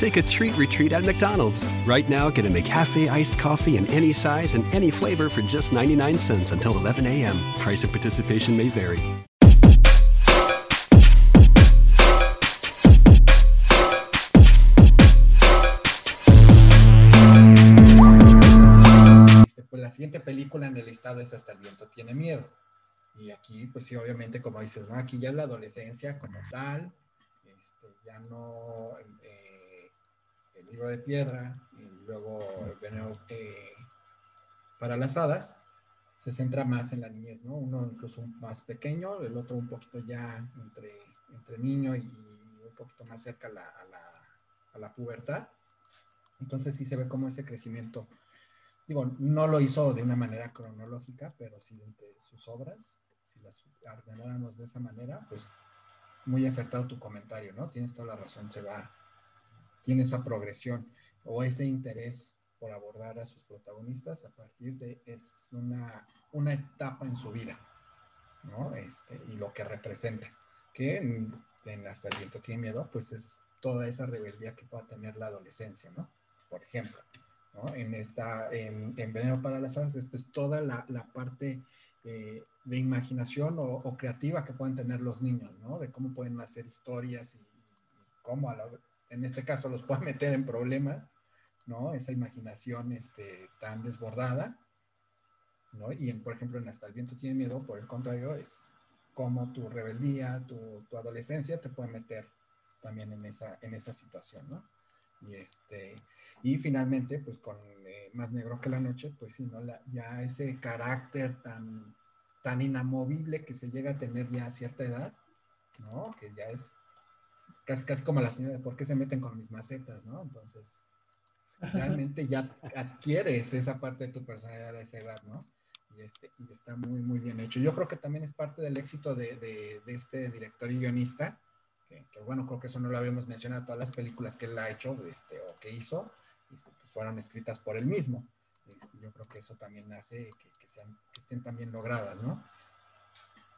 Take a treat retreat at McDonald's. Right now, get a McCafe iced coffee in any size and any flavor for just 99 cents until 11 a.m. Price of participation may vary. Pues la siguiente película en el listado es Hasta el viento tiene miedo. Y aquí, pues sí, obviamente, como dices, ¿no? Aquí ya es la adolescencia como tal, este, ya no libro de piedra y luego el veneno eh, para las hadas, se centra más en la niñez, ¿no? Uno incluso más pequeño, el otro un poquito ya entre, entre niño y, un poquito más cerca a la, a la, a la pubertad. Entonces sí se ve como ese crecimiento digo, no lo hizo de una manera cronológica, pero sí entre sus obras, si las ordenáramos de esa manera, pues muy acertado tu comentario, ¿no? Tienes toda la razón, se va, tiene esa progresión o ese interés por abordar a sus protagonistas a partir de, es una, una etapa en su vida, ¿no? Este, y lo que representa, que en, en Hasta el viento tiene miedo, pues es toda esa rebeldía que pueda tener la adolescencia, ¿no? Por ejemplo. ¿no? En esta, en, en, Veneno para las Hadas, después toda la, la parte eh, de imaginación o, o, creativa que pueden tener los niños, ¿no? De cómo pueden hacer historias y, y cómo, la, en este caso, los pueden meter en problemas, ¿no? Esa imaginación este, tan desbordada, ¿no? Y, en, por ejemplo, en Hasta el viento tiene miedo, por el contrario, es cómo tu rebeldía, tu, tu adolescencia te puede meter también en esa, en esa situación, ¿no? Y, este, y finalmente, pues con eh, Más Negro que la Noche, pues sí, ¿no? La, ya ese carácter tan, tan inamovible que se llega a tener ya a cierta edad, ¿no? Que ya es casi, casi como la señora de por qué se meten con mis macetas, ¿no? Entonces, realmente ya adquieres esa parte de tu personalidad a esa edad, ¿no? Y, este, y está muy, muy bien hecho. Yo creo que también es parte del éxito de, de, de este director y guionista, que, que, bueno, creo que eso no lo habíamos mencionado, todas las películas que él ha hecho este, o que hizo este, pues fueron escritas por él mismo. Este, yo creo que eso también hace que, que, sean, que estén también logradas, ¿no?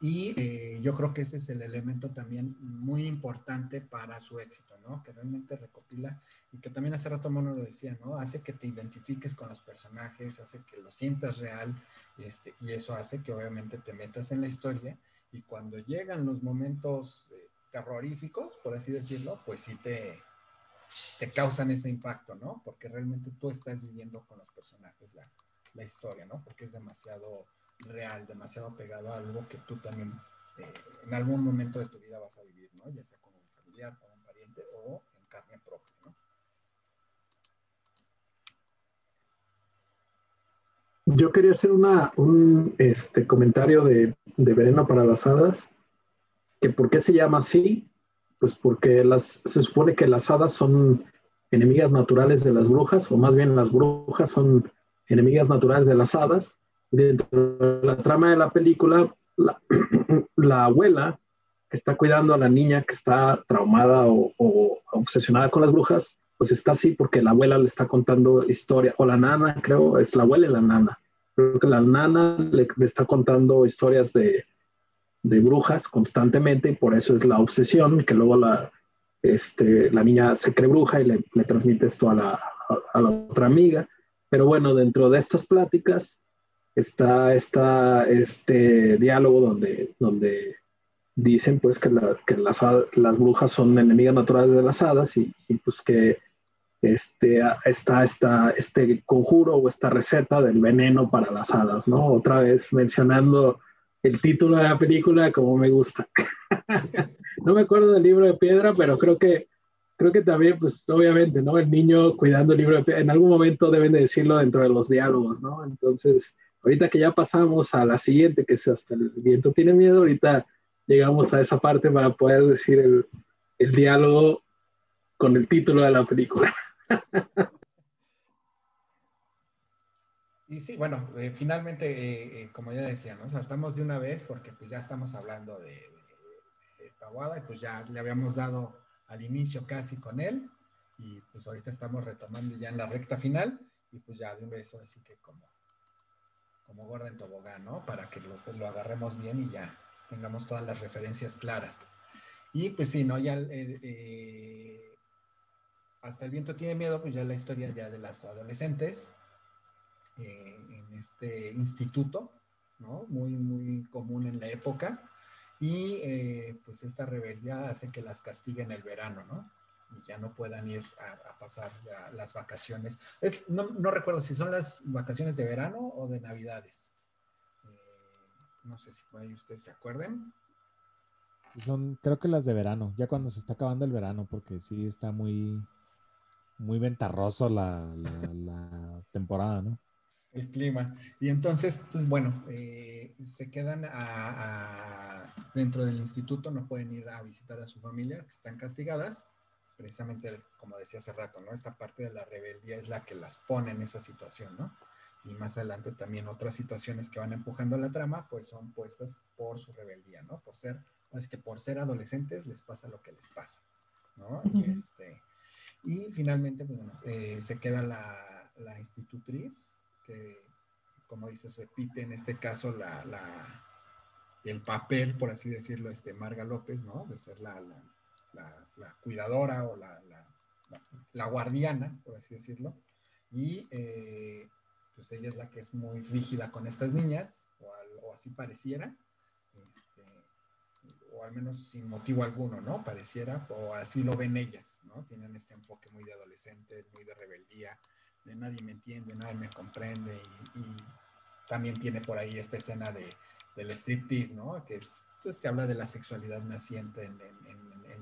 Y eh, yo creo que ese es el elemento también muy importante para su éxito, ¿no? Que realmente recopila y que también hace rato Mono lo decía, ¿no? Hace que te identifiques con los personajes, hace que lo sientas real, este, y eso hace que obviamente te metas en la historia y cuando llegan los momentos eh, terroríficos, por así decirlo, pues sí te, te causan ese impacto, ¿no? Porque realmente tú estás viviendo con los personajes la, la historia, ¿no? Porque es demasiado real, demasiado pegado a algo que tú también eh, en algún momento de tu vida vas a vivir, ¿no? Ya sea con un familiar, con un pariente o en carne propia, ¿no? Yo quería hacer una, un este, comentario de, de Veneno para las Hadas, que por qué se llama así, pues porque las, se supone que las hadas son enemigas naturales de las brujas, o más bien las brujas son enemigas naturales de las hadas. Dentro de la trama de la película, la, la abuela que está cuidando a la niña que está traumada o, o, obsesionada con las brujas, pues está así porque la abuela le está contando historia, o la nana, creo, es la abuela y la nana. Creo que la nana le, le está contando historias de, de brujas constantemente y por eso es la obsesión, que luego la, este, la niña se cree bruja y le, le transmite esto a la, a, a la, otra amiga. Pero bueno, dentro de estas pláticas está, está este diálogo donde, donde dicen pues que, la, que las, las, brujas son enemigas naturales de las hadas y, y pues que este, está, está este conjuro o esta receta del veneno para las hadas, ¿no? Otra vez mencionando el título de la película como me gusta. no me acuerdo del libro de piedra, pero creo que creo que también, pues obviamente, ¿no? El niño cuidando el libro de piedra, en algún momento deben de decirlo dentro de los diálogos, ¿no? Entonces, ahorita que ya pasamos a la siguiente, que es hasta el viento tiene miedo, ahorita llegamos a esa parte para poder decir el, diálogo con el título de la película. Y sí, bueno, eh, finalmente, eh, eh, como ya decía, ¿no? Saltamos de una vez porque pues ya estamos hablando de, de, y pues ya le habíamos dado al inicio casi con él y pues ahorita estamos retomando ya en la recta final y pues ya de un beso así que como, como gorda en tobogán, ¿no? Para que lo, lo agarremos bien y ya tengamos todas las referencias claras. Y pues sí, ¿no? Ya eh, hasta el viento tiene miedo, pues ya la historia ya de las adolescentes eh, en este instituto, ¿no? Muy, muy común en la época. Y eh, pues esta rebeldía hace que las castiguen el verano, ¿no? Ya no puedan ir a, pasar las vacaciones. Es, no, no, recuerdo si son las vacaciones de verano o de navidades. no sé si ahí ustedes se acuerden. Son, creo que las de verano, ya cuando se está acabando el verano, porque sí está muy, muy ventarroso la, la, temporada, ¿no? El clima. Y entonces, pues bueno, eh, se quedan a, dentro del instituto, no pueden ir a visitar a su familia, que están castigadas. Precisamente, como decía hace rato, ¿no? Esta parte de la rebeldía es la que las pone en esa situación, ¿no? Y más adelante también otras situaciones que van empujando la trama, pues son puestas por su rebeldía, ¿no? Por ser es que por ser adolescentes les pasa lo que les pasa, ¿no? y, este, y finalmente, pues, bueno, eh, se queda la, la, institutriz, que como dice, se repite en este caso la, la, el papel, por así decirlo, este Marga López, ¿no? De ser la, la cuidadora o la, la, guardiana, por así decirlo. Y eh, pues ella es la que es muy rígida con estas niñas, o, o así pareciera. Este, o al menos sin motivo alguno, ¿no? Pareciera, o así lo ven ellas, ¿no? Tienen este enfoque muy de adolescente, muy de rebeldía, de nadie me entiende, nadie me comprende, y, también tiene por ahí esta escena de, del striptease, ¿no? Que es, pues, que habla de la sexualidad naciente en,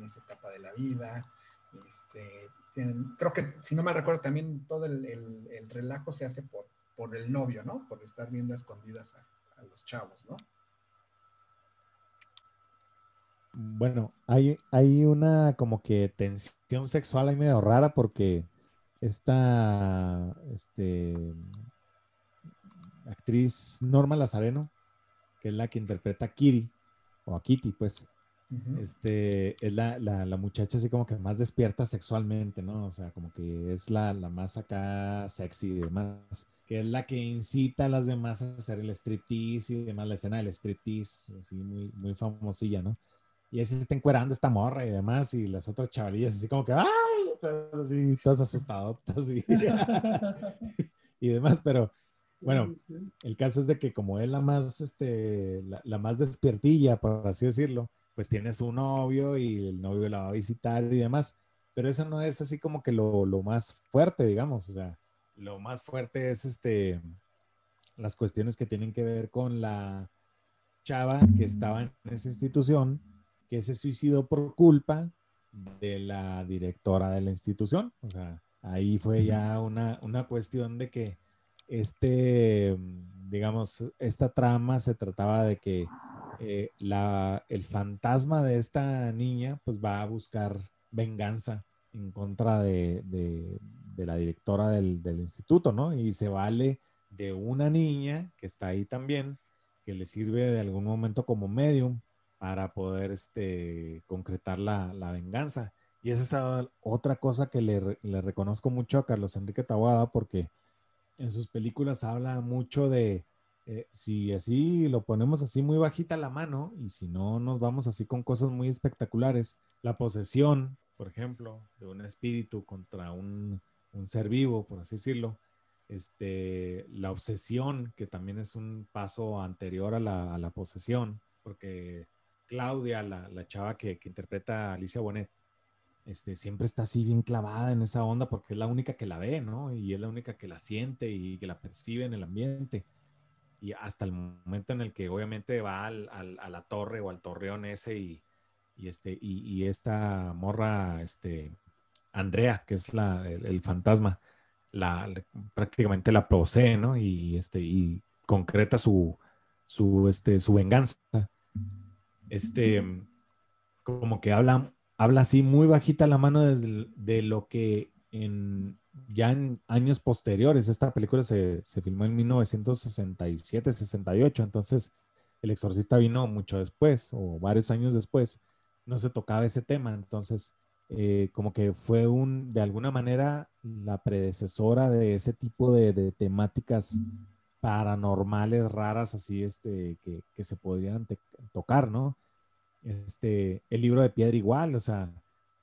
esa etapa de la vida. Este, creo que, si no me recuerdo, también todo el, el, relajo se hace por, el novio, ¿no? Por estar viendo escondidas a los chavos, ¿no? Bueno, hay, hay una como que tensión sexual ahí medio rara porque esta este, actriz Norma Lazareno, que es la que interpreta a Kiri, o a Kitty, pues, este, es la, la, muchacha así como que más despierta sexualmente, ¿no? O sea, como que es la, la más acá sexy y demás, que es la que incita a las demás a hacer el striptease y demás, la escena del striptease, así muy, muy famosilla, ¿no? y así se está encuerando esta morra y demás, y las otras chavalillas así como que, ¡ay! Todas así, todas asustadas y, y demás, pero bueno, el caso es de que como es la más, este, la, más despiertilla, por así decirlo, pues tiene su novio y el novio la va a visitar y demás, pero eso no es así como que lo, lo más fuerte, digamos, o sea, lo más fuerte es este, las cuestiones que tienen que ver con la chava que estaba en esa institución que se suicidó por culpa de la directora de la institución. O sea, ahí fue ya una, una cuestión de que este, digamos, esta trama se trataba de que eh, el fantasma de esta niña pues va a buscar venganza en contra de, de, la directora del, del, instituto, ¿no? Y se vale de una niña que está ahí también, que le sirve de algún momento como medium para poder este, concretar la, la venganza. Y esa es otra cosa que le, le, reconozco mucho a Carlos Enrique Tawada, porque en sus películas habla mucho de eh, si así lo ponemos así muy bajita la mano y si no nos vamos así con cosas muy espectaculares, la posesión, por ejemplo, de un espíritu contra un, un ser vivo, por así decirlo, este, la obsesión, que también es un paso anterior a la, posesión, porque Claudia, la, la chava que, que, interpreta a Alicia Bonet, este, siempre está así bien clavada en esa onda porque es la única que la ve, ¿no? Y es la única que la siente y que la percibe en el ambiente. Y hasta el momento en el que obviamente va al, al, a la torre o al torreón ese y, y este, y, y, esta morra, este, Andrea, que es la, el, fantasma, la, prácticamente la posee, ¿no? Y, este, y concreta su, su, este, su venganza este, como que habla, habla así muy bajita la mano desde, de lo que en, ya en años posteriores, esta película se, se filmó en 1967, 68, entonces El Exorcista vino mucho después o varios años después, no se tocaba ese tema, entonces eh, como que fue un, de alguna manera, la predecesora de ese tipo de, de temáticas paranormales raras así, este, que, que se podrían tocar, ¿no? Este, el libro de piedra igual, o sea,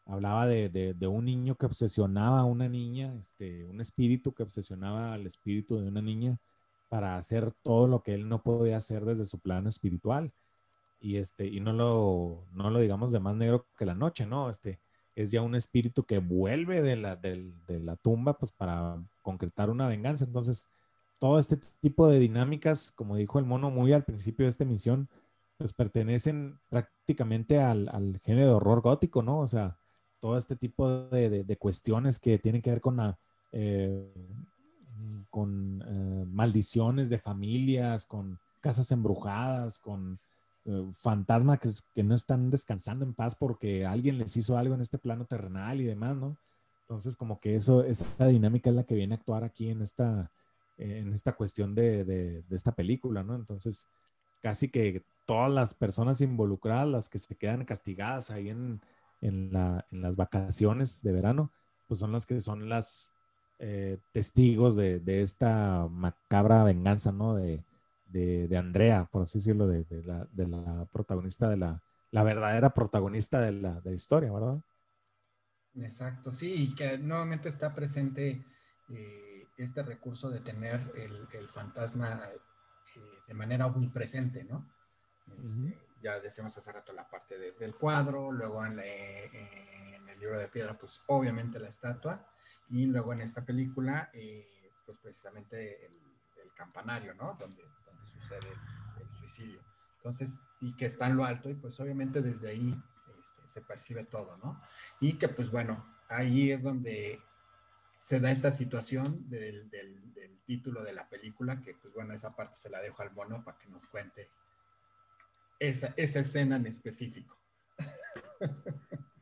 hablaba de, de, un niño que obsesionaba a una niña, este, un espíritu que obsesionaba al espíritu de una niña para hacer todo lo que él no podía hacer desde su plano espiritual. Y, este, y no, lo, no lo digamos de más negro que la noche, ¿no? Este, es ya un espíritu que vuelve de la, de, de la tumba pues para concretar una venganza. Entonces, todo este tipo de dinámicas, como dijo el mono muy al principio de esta emisión, pues pertenecen prácticamente al, al género de horror gótico, ¿no? O sea, todo este tipo de, cuestiones que tienen que ver con, eh, con eh, maldiciones de familias, con casas embrujadas, con eh, fantasmas que, que, no están descansando en paz porque alguien les hizo algo en este plano terrenal y demás, ¿no? Entonces, como que eso, esa dinámica es la que viene a actuar aquí en esta, en esta cuestión de, de esta película, ¿no? Entonces, casi que todas las personas involucradas, las que se quedan castigadas ahí en, en, la, en las vacaciones de verano, pues son las que son las eh, testigos de, de, esta macabra venganza, ¿no? De, de, de Andrea, por así decirlo, de, la, de la protagonista, de la, la verdadera protagonista de la, de la historia, ¿verdad? Exacto, sí, y que nuevamente está presente eh, este recurso de tener el, el fantasma eh, de manera omnipresente, ¿no? Este, ya decíamos hace rato la parte del cuadro, luego en, el libro de piedra, pues obviamente la estatua, y luego en esta película, eh, pues precisamente el, campanario, ¿no? Donde, donde sucede el, suicidio. Entonces, y que está en lo alto, y pues obviamente desde ahí este, se percibe todo, ¿no? Y que pues bueno, ahí es donde se da esta situación del, del, del título de la película, que pues bueno, esa parte se la dejo al mono para que nos cuente esa, esa escena en específico.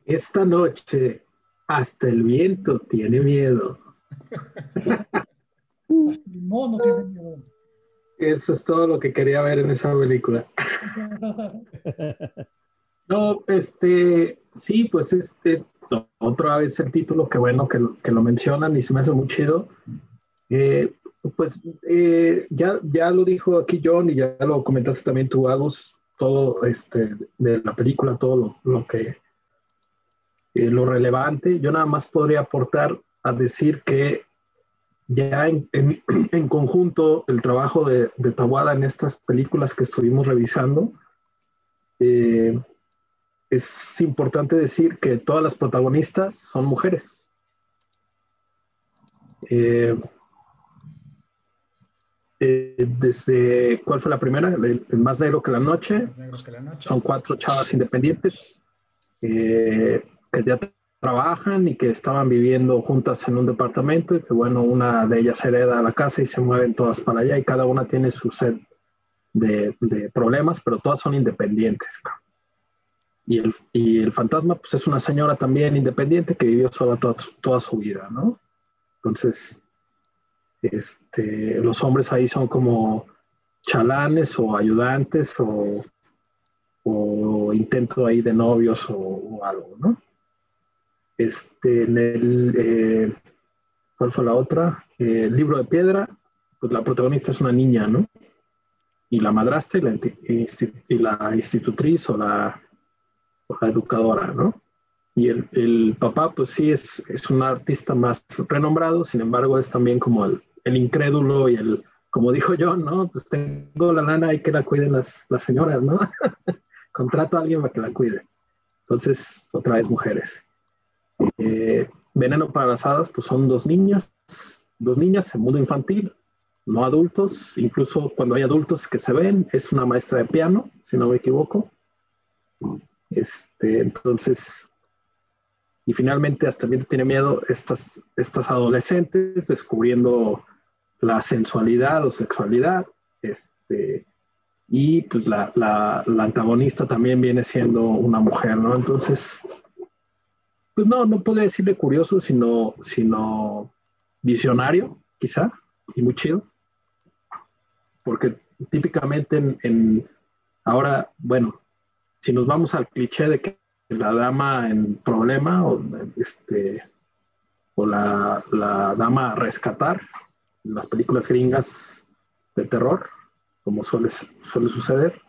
Esta noche, hasta el viento tiene miedo. no, no tiene miedo. Eso es todo lo que quería ver en esa película. No, este, sí, pues este, otra vez el título, que bueno que, que lo mencionan y se me hace muy chido. Eh, pues eh, ya, ya lo dijo aquí John y ya lo comentaste también tú, Agus, todo este, de la película, todo lo, que, eh, lo relevante. Yo nada más podría aportar a decir que ya en, en, conjunto el trabajo de, de, Tawada en estas películas que estuvimos revisando, eh, es importante decir que todas las protagonistas son mujeres. Eh, eh, desde, ¿cuál fue la primera? El, más negro que la noche. Son cuatro chavas independientes eh, que ya trabajan y que estaban viviendo juntas en un departamento y que bueno, una de ellas hereda la casa y se mueven todas para allá y cada una tiene su set de, de problemas, pero todas son independientes. Y el, y el, fantasma pues es una señora también independiente que vivió sola toda, toda su vida, ¿no? Entonces, este, los hombres ahí son como chalanes o ayudantes o, o intento ahí de novios o, algo, ¿no? Este, en el, eh, ¿cuál fue la otra? Eh, el libro de piedra, pues la protagonista es una niña, ¿no? Y la madrastra y la, institutriz o la, o la educadora, ¿no? Y el, el, papá, pues sí, es, es un artista más renombrado, sin embargo, es también como el, el incrédulo y el, como dijo John, ¿no? Pues tengo la lana, hay que la cuiden las, las señoras, ¿no? Contrato a alguien para que la cuide. Entonces, otra vez mujeres. Eh, veneno para las hadas, pues son dos niñas, dos niñas en mundo infantil, no adultos, incluso cuando hay adultos que se ven, es una maestra de piano, si no me equivoco. Este, entonces, y finalmente hasta también tiene miedo estas, estas adolescentes descubriendo la sensualidad o sexualidad. Este, y pues la, la, antagonista también viene siendo una mujer, ¿no? Entonces, pues no, no podría decirle curioso, sino, sino visionario, quizá, y muy chido. Porque típicamente en, ahora, bueno, si nos vamos al cliché de que la dama en problema o, este, o la, la dama a rescatar, en las películas gringas de terror, como suele, suele suceder.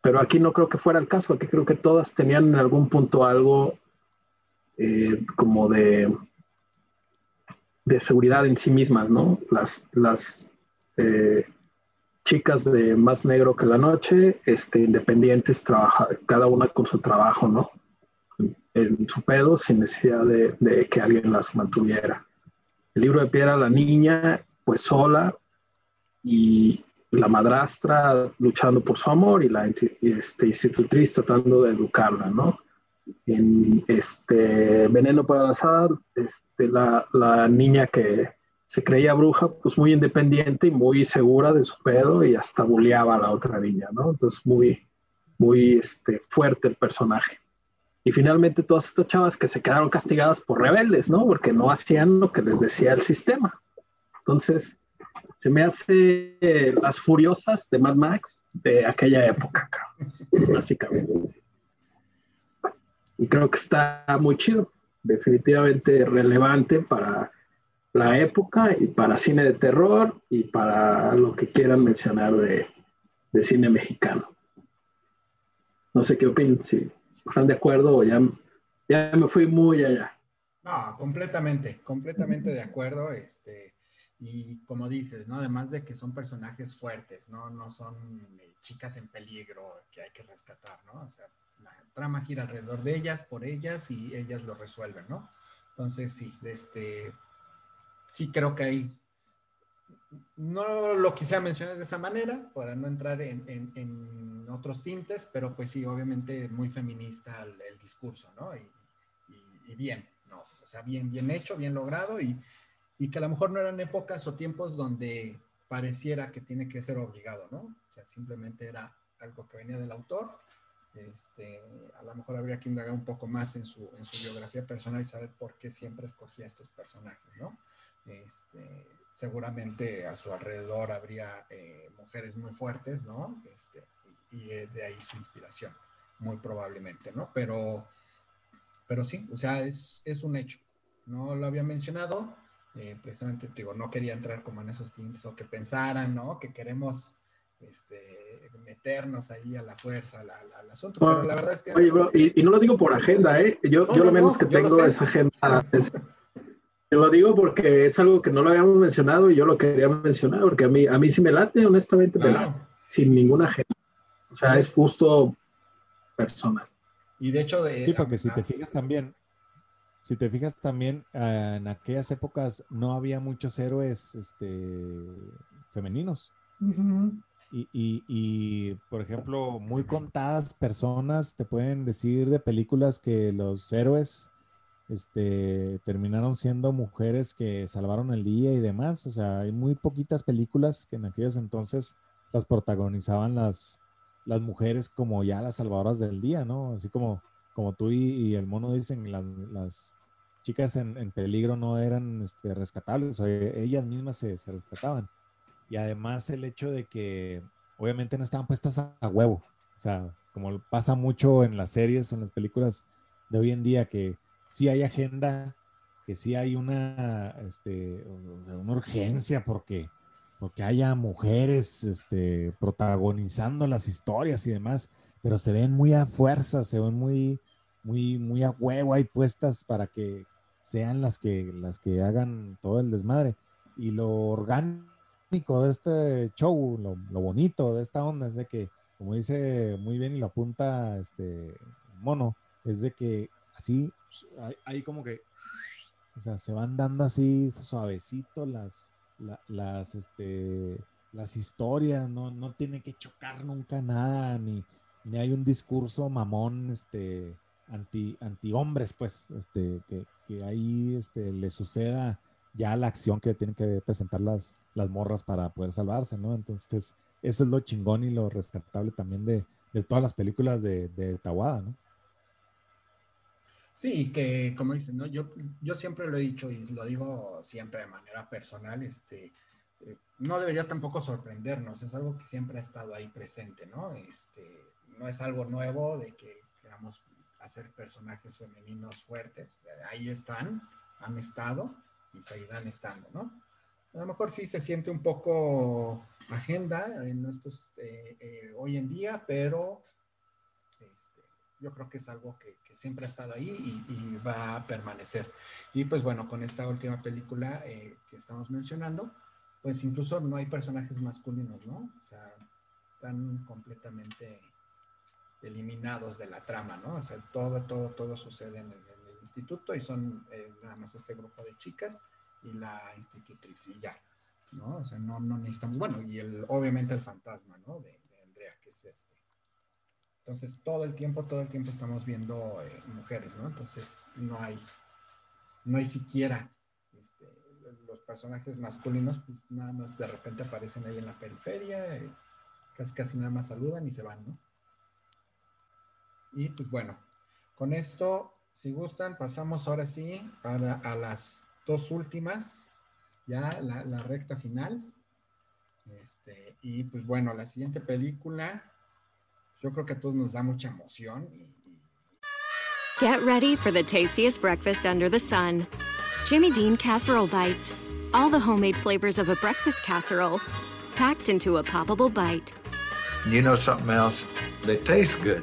Pero aquí no creo que fuera el caso, aquí creo que todas tenían en algún punto algo eh, como de, de seguridad en sí mismas, ¿no? Las, las eh, chicas de Más Negro que la Noche, este, independientes, trabaja, cada una con su trabajo, ¿no? En, su pedo, sin necesidad de, de, que alguien las mantuviera. El libro de piedra, la niña, pues sola, y la madrastra luchando por su amor y la este, institutriz tratando de educarla, ¿no? En este Veneno para la Sala, este, la, la niña que se creía bruja, pues muy independiente y muy segura de su pedo y hasta bulleaba a la otra niña, ¿no? Entonces muy, muy este, fuerte el personaje. Y finalmente todas estas chavas que se quedaron castigadas por rebeldes, ¿no? Porque no hacían lo que les decía el sistema. Entonces, se me hace las furiosas de Mad Max de aquella época, básicamente. Y creo que está muy chido, definitivamente relevante para la época y para cine de terror y para lo que quieran mencionar de, cine mexicano. No sé qué opinan, si están de acuerdo o ya, ya me fui muy allá. No, completamente, completamente de acuerdo. Este, y como dices, ¿no? Además de que son personajes fuertes, ¿no? No son eh, chicas en peligro que hay que rescatar, ¿no? O sea, la trama gira alrededor de ellas, por ellas y ellas lo resuelven, ¿no? Entonces, sí, este, sí creo que hay, no lo quisiera mencionar de esa manera, para no entrar en, en, otros tintes, pero pues sí, obviamente muy feminista el, discurso, ¿no? Y, y, bien, ¿no? O sea, bien, bien hecho, bien logrado y, y que a lo mejor no eran épocas o tiempos donde pareciera que tiene que ser obligado, ¿no? O sea, simplemente era algo que venía del autor. Este, a lo mejor habría que indagar un poco más en su, en su biografía personal y saber por qué siempre escogía estos personajes, ¿no? Este, seguramente a su alrededor habría eh, mujeres muy fuertes, ¿no? Este, y, y, de ahí su inspiración, muy probablemente, ¿no? Pero, pero sí, o sea, es, es un hecho. No lo había mencionado, eh, precisamente, digo, no quería entrar como en esos tintes o que pensaran, ¿no? Que queremos este, meternos ahí a la fuerza al, asunto, pero la verdad es que... Oye, bro, y, no lo digo por agenda, ¿eh? Yo, yo lo menos que tengo esa agenda es yo lo digo porque es algo que no lo habíamos mencionado y yo lo quería mencionar porque a mí, a mí sí me late, honestamente, sin ninguna agenda. O sea, es justo personal. Y de hecho, de, sí, porque si te fijas también, si te fijas también, ah, en aquellas épocas no había muchos héroes este, femeninos. y, y, y, por ejemplo, muy contadas personas te pueden decir de películas que los héroes este, terminaron siendo mujeres que salvaron el día y demás. O sea, hay muy poquitas películas que en aquellos entonces las protagonizaban las, las mujeres como ya las salvadoras del día, ¿no? Así como, como tú y, el mono dicen, las, chicas en, peligro no eran este, rescatables, o ellas mismas se, rescataban. Y además el hecho de que obviamente no estaban puestas a huevo. O sea, como pasa mucho en las series o en las películas de hoy en día, que sí hay agenda, que sí hay una, este, una urgencia porque, porque haya mujeres este, protagonizando las historias y demás, pero se ven muy a fuerza, se ven muy, muy, muy a huevo ahí puestas para que sean las que, las que hagan todo el desmadre. Y lo orgánico de este show, lo, lo bonito de esta onda es de que, como dice muy bien y lo apunta este mono, es de que así ahí como que, o sea, se van dando así suavecito las, las, este, las historias, no, no tiene que chocar nunca nada, ni, ni hay un discurso mamón, este, anti, anti hombres, pues, este, que, que ahí, este, le suceda ya la acción que tienen que presentar las, las morras para poder salvarse, ¿no? Entonces, eso es lo chingón y lo rescatable también de, de todas las películas de, de Tawada, ¿no? Sí, que como dices, ¿no? Yo, yo siempre lo he dicho y lo digo siempre de manera personal, este, eh, no debería tampoco sorprendernos, es algo que siempre ha estado ahí presente, ¿no? Este, no es algo nuevo de que queramos hacer personajes femeninos fuertes, ahí están, han estado y seguirán estando, ¿no? A lo mejor sí se siente un poco agenda en nuestros, eh, eh, hoy en día, pero este, yo creo que es algo que, siempre ha estado ahí y, va a permanecer. Y pues bueno, con esta última película eh, que estamos mencionando, pues incluso no hay personajes masculinos, ¿no? O sea, están completamente eliminados de la trama, ¿no? O sea, todo, todo, todo sucede en el, instituto y son nada más este grupo de chicas y la institutriz y ya, ¿no? O sea, no, no necesitamos, bueno, y el, obviamente el fantasma, ¿no? De, Andrea, que es este. Entonces, todo el tiempo, todo el tiempo estamos viendo eh, mujeres, ¿no? Entonces, no hay, no hay siquiera este, los personajes masculinos, pues nada más de repente aparecen ahí en la periferia, eh, casi, casi nada más saludan y se van, ¿no? Y pues bueno, con esto, si gustan, pasamos ahora sí a, a las dos últimas, ya la, la recta final. Este, y pues bueno, la siguiente película, yo creo que a todos nos da mucha emoción. Y, y... Get ready for the tastiest breakfast under the sun. Jimmy Dean Casserole Bites. All the homemade flavors of a breakfast casserole, packed into a poppable bite. You know something else? They taste good.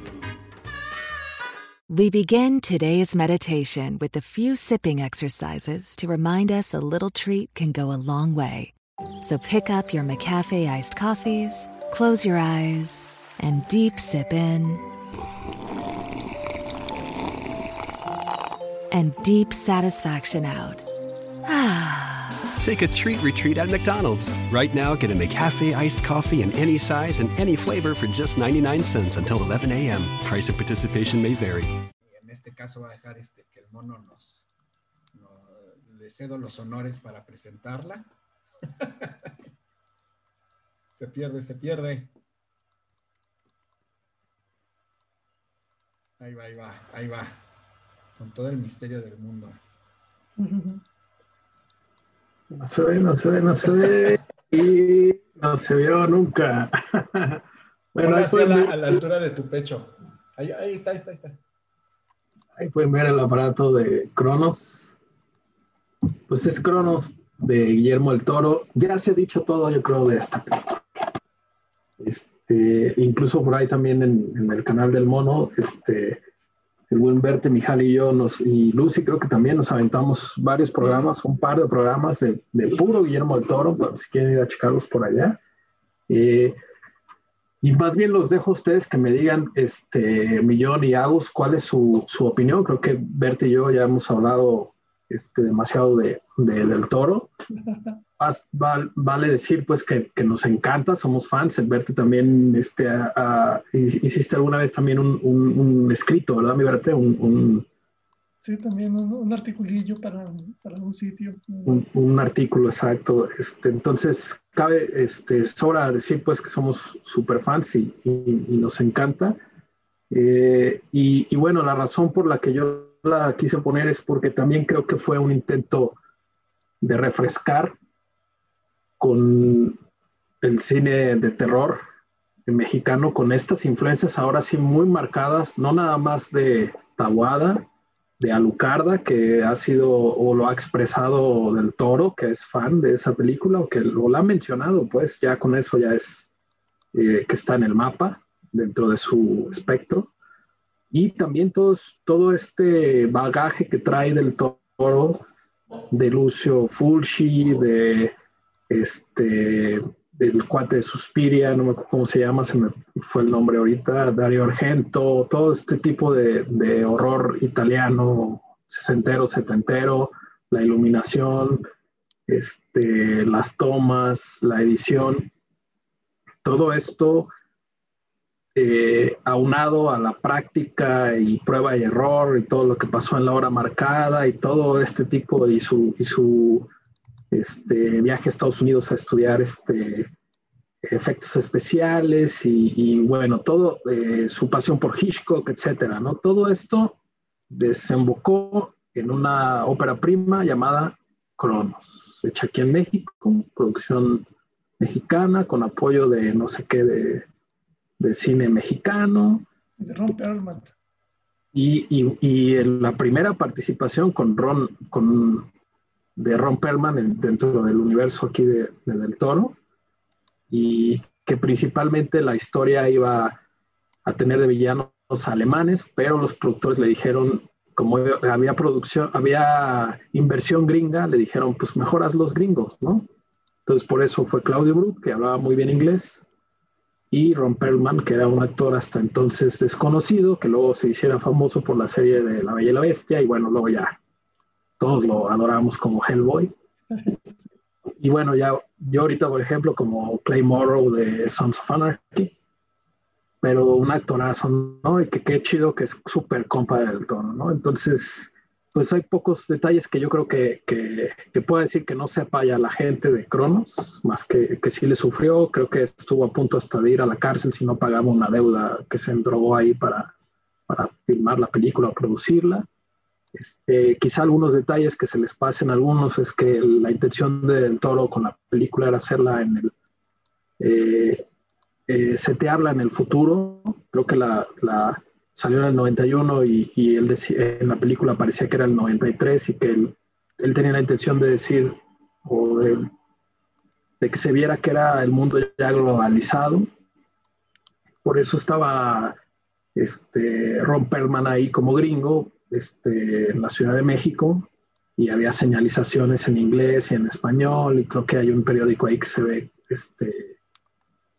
We begin today's meditation with a few sipping exercises to remind us a little treat can go a long way. So pick up your McCafe iced coffees, close your eyes, and deep sip in. And deep satisfaction out. Take a treat retreat at McDonald's. Right now, get a McCafe iced coffee in any size and any flavor for just 99 cents until 11 a.m. Price of participation may vary. En este caso va a dejar este, que el mono nos, nos le cedo los honores para presentarla. se pierde, se pierde. Ahí va, ahí va, ahí va. Con todo el misterio del mundo. No se ve, no se ve, no se ve. Y no se vio nunca. bueno, ahí pueden ver, a la altura de tu pecho. Ahí, ahí está, ahí está, ahí está. Ahí pueden ver el aparato de Cronos. Pues es Cronos de Guillermo el Toro. Ya se ha dicho todo, yo creo, de esta película. Este, incluso por ahí también en, en el canal del mono, este, el buen Verte, Mijal y yo, nos, y Lucy, creo que también nos aventamos varios programas, un par de programas de, de puro Guillermo del Toro, si quieren ir a checarlos por allá. Eh, y más bien los dejo a ustedes que me digan, este, Millón y Agus, cuál es su, su opinión. Creo que Verte y yo ya hemos hablado este, demasiado de, de, del toro. vale decir pues que, que, nos encanta, somos fans, el verte también, este, a, a, hiciste alguna vez también un, un, un escrito, ¿verdad, mi verte? Un, sí, también un, articulillo para, para, un sitio. Un, artículo, exacto. Este, entonces, cabe, este, sobra decir pues que somos super fans y, y, y nos encanta. Eh, y, y bueno, la razón por la que yo la quise poner es porque también creo que fue un intento de refrescar con el cine de terror mexicano, con estas influencias ahora sí muy marcadas, no nada más de Tabuada, de Alucarda, que ha sido o lo ha expresado del toro, que es fan de esa película, o que lo ha mencionado, pues ya con eso ya es eh, que está en el mapa dentro de su espectro. Y también todos, todo este bagaje que trae del toro, de Lucio Fulci, de este, del cuate de Suspiria, no me acuerdo cómo se llama, se me fue el nombre ahorita, Dario Argento, todo este tipo de, de horror italiano, sesentero, setentero, la iluminación, este, las tomas, la edición, todo esto eh, aunado a la práctica y prueba y error y todo lo que pasó en la hora marcada y todo este tipo y su, y su este, viaje a Estados Unidos a estudiar este, efectos especiales y, y bueno, todo eh, su pasión por Hitchcock, etcétera, ¿no? Todo esto desembocó en una ópera prima llamada Cronos, hecha aquí en México, producción mexicana con apoyo de no sé qué de, de cine mexicano. De Ron Perlman. Y, y, y la primera participación con Ron, con, de Ron Perlman dentro del universo aquí de, de, Del Toro. Y que principalmente la historia iba a tener de villanos alemanes, pero los productores le dijeron, como había producción, había inversión gringa, le dijeron, pues mejoras los gringos, ¿no? Entonces por eso fue Claudio Brut, que hablaba muy bien inglés, y Ron Perlman, que era un actor hasta entonces desconocido, que luego se hiciera famoso por la serie de La Bella y la Bestia, y bueno, luego ya todos lo adoramos como Hellboy. Y bueno, ya yo ahorita, por ejemplo, como Clay Morrow de Sons of Anarchy, pero un actorazo, ¿no? Y que qué chido que es súper compa del tono, ¿no? Entonces, pues hay pocos detalles que yo creo que, que, que puedo decir que no sepa ya la gente de Cronos, más que, que sí le sufrió, creo que estuvo a punto hasta de ir a la cárcel si no pagaba una deuda que se endrogó ahí para, para filmar la película o producirla. Este, quizá algunos detalles que se les pasen a algunos es que la intención del toro con la película era hacerla en el, eh, eh, setearla en el futuro. Creo que la, la salió en el 91 y, y él en la película parecía que era el 93 y que él, él tenía la intención de decir o de, de, que se viera que era el mundo ya globalizado. Por eso estaba este, Ron ahí como gringo este, la Ciudad de México y había señalizaciones en inglés y en español y creo que hay un periódico ahí que se ve este,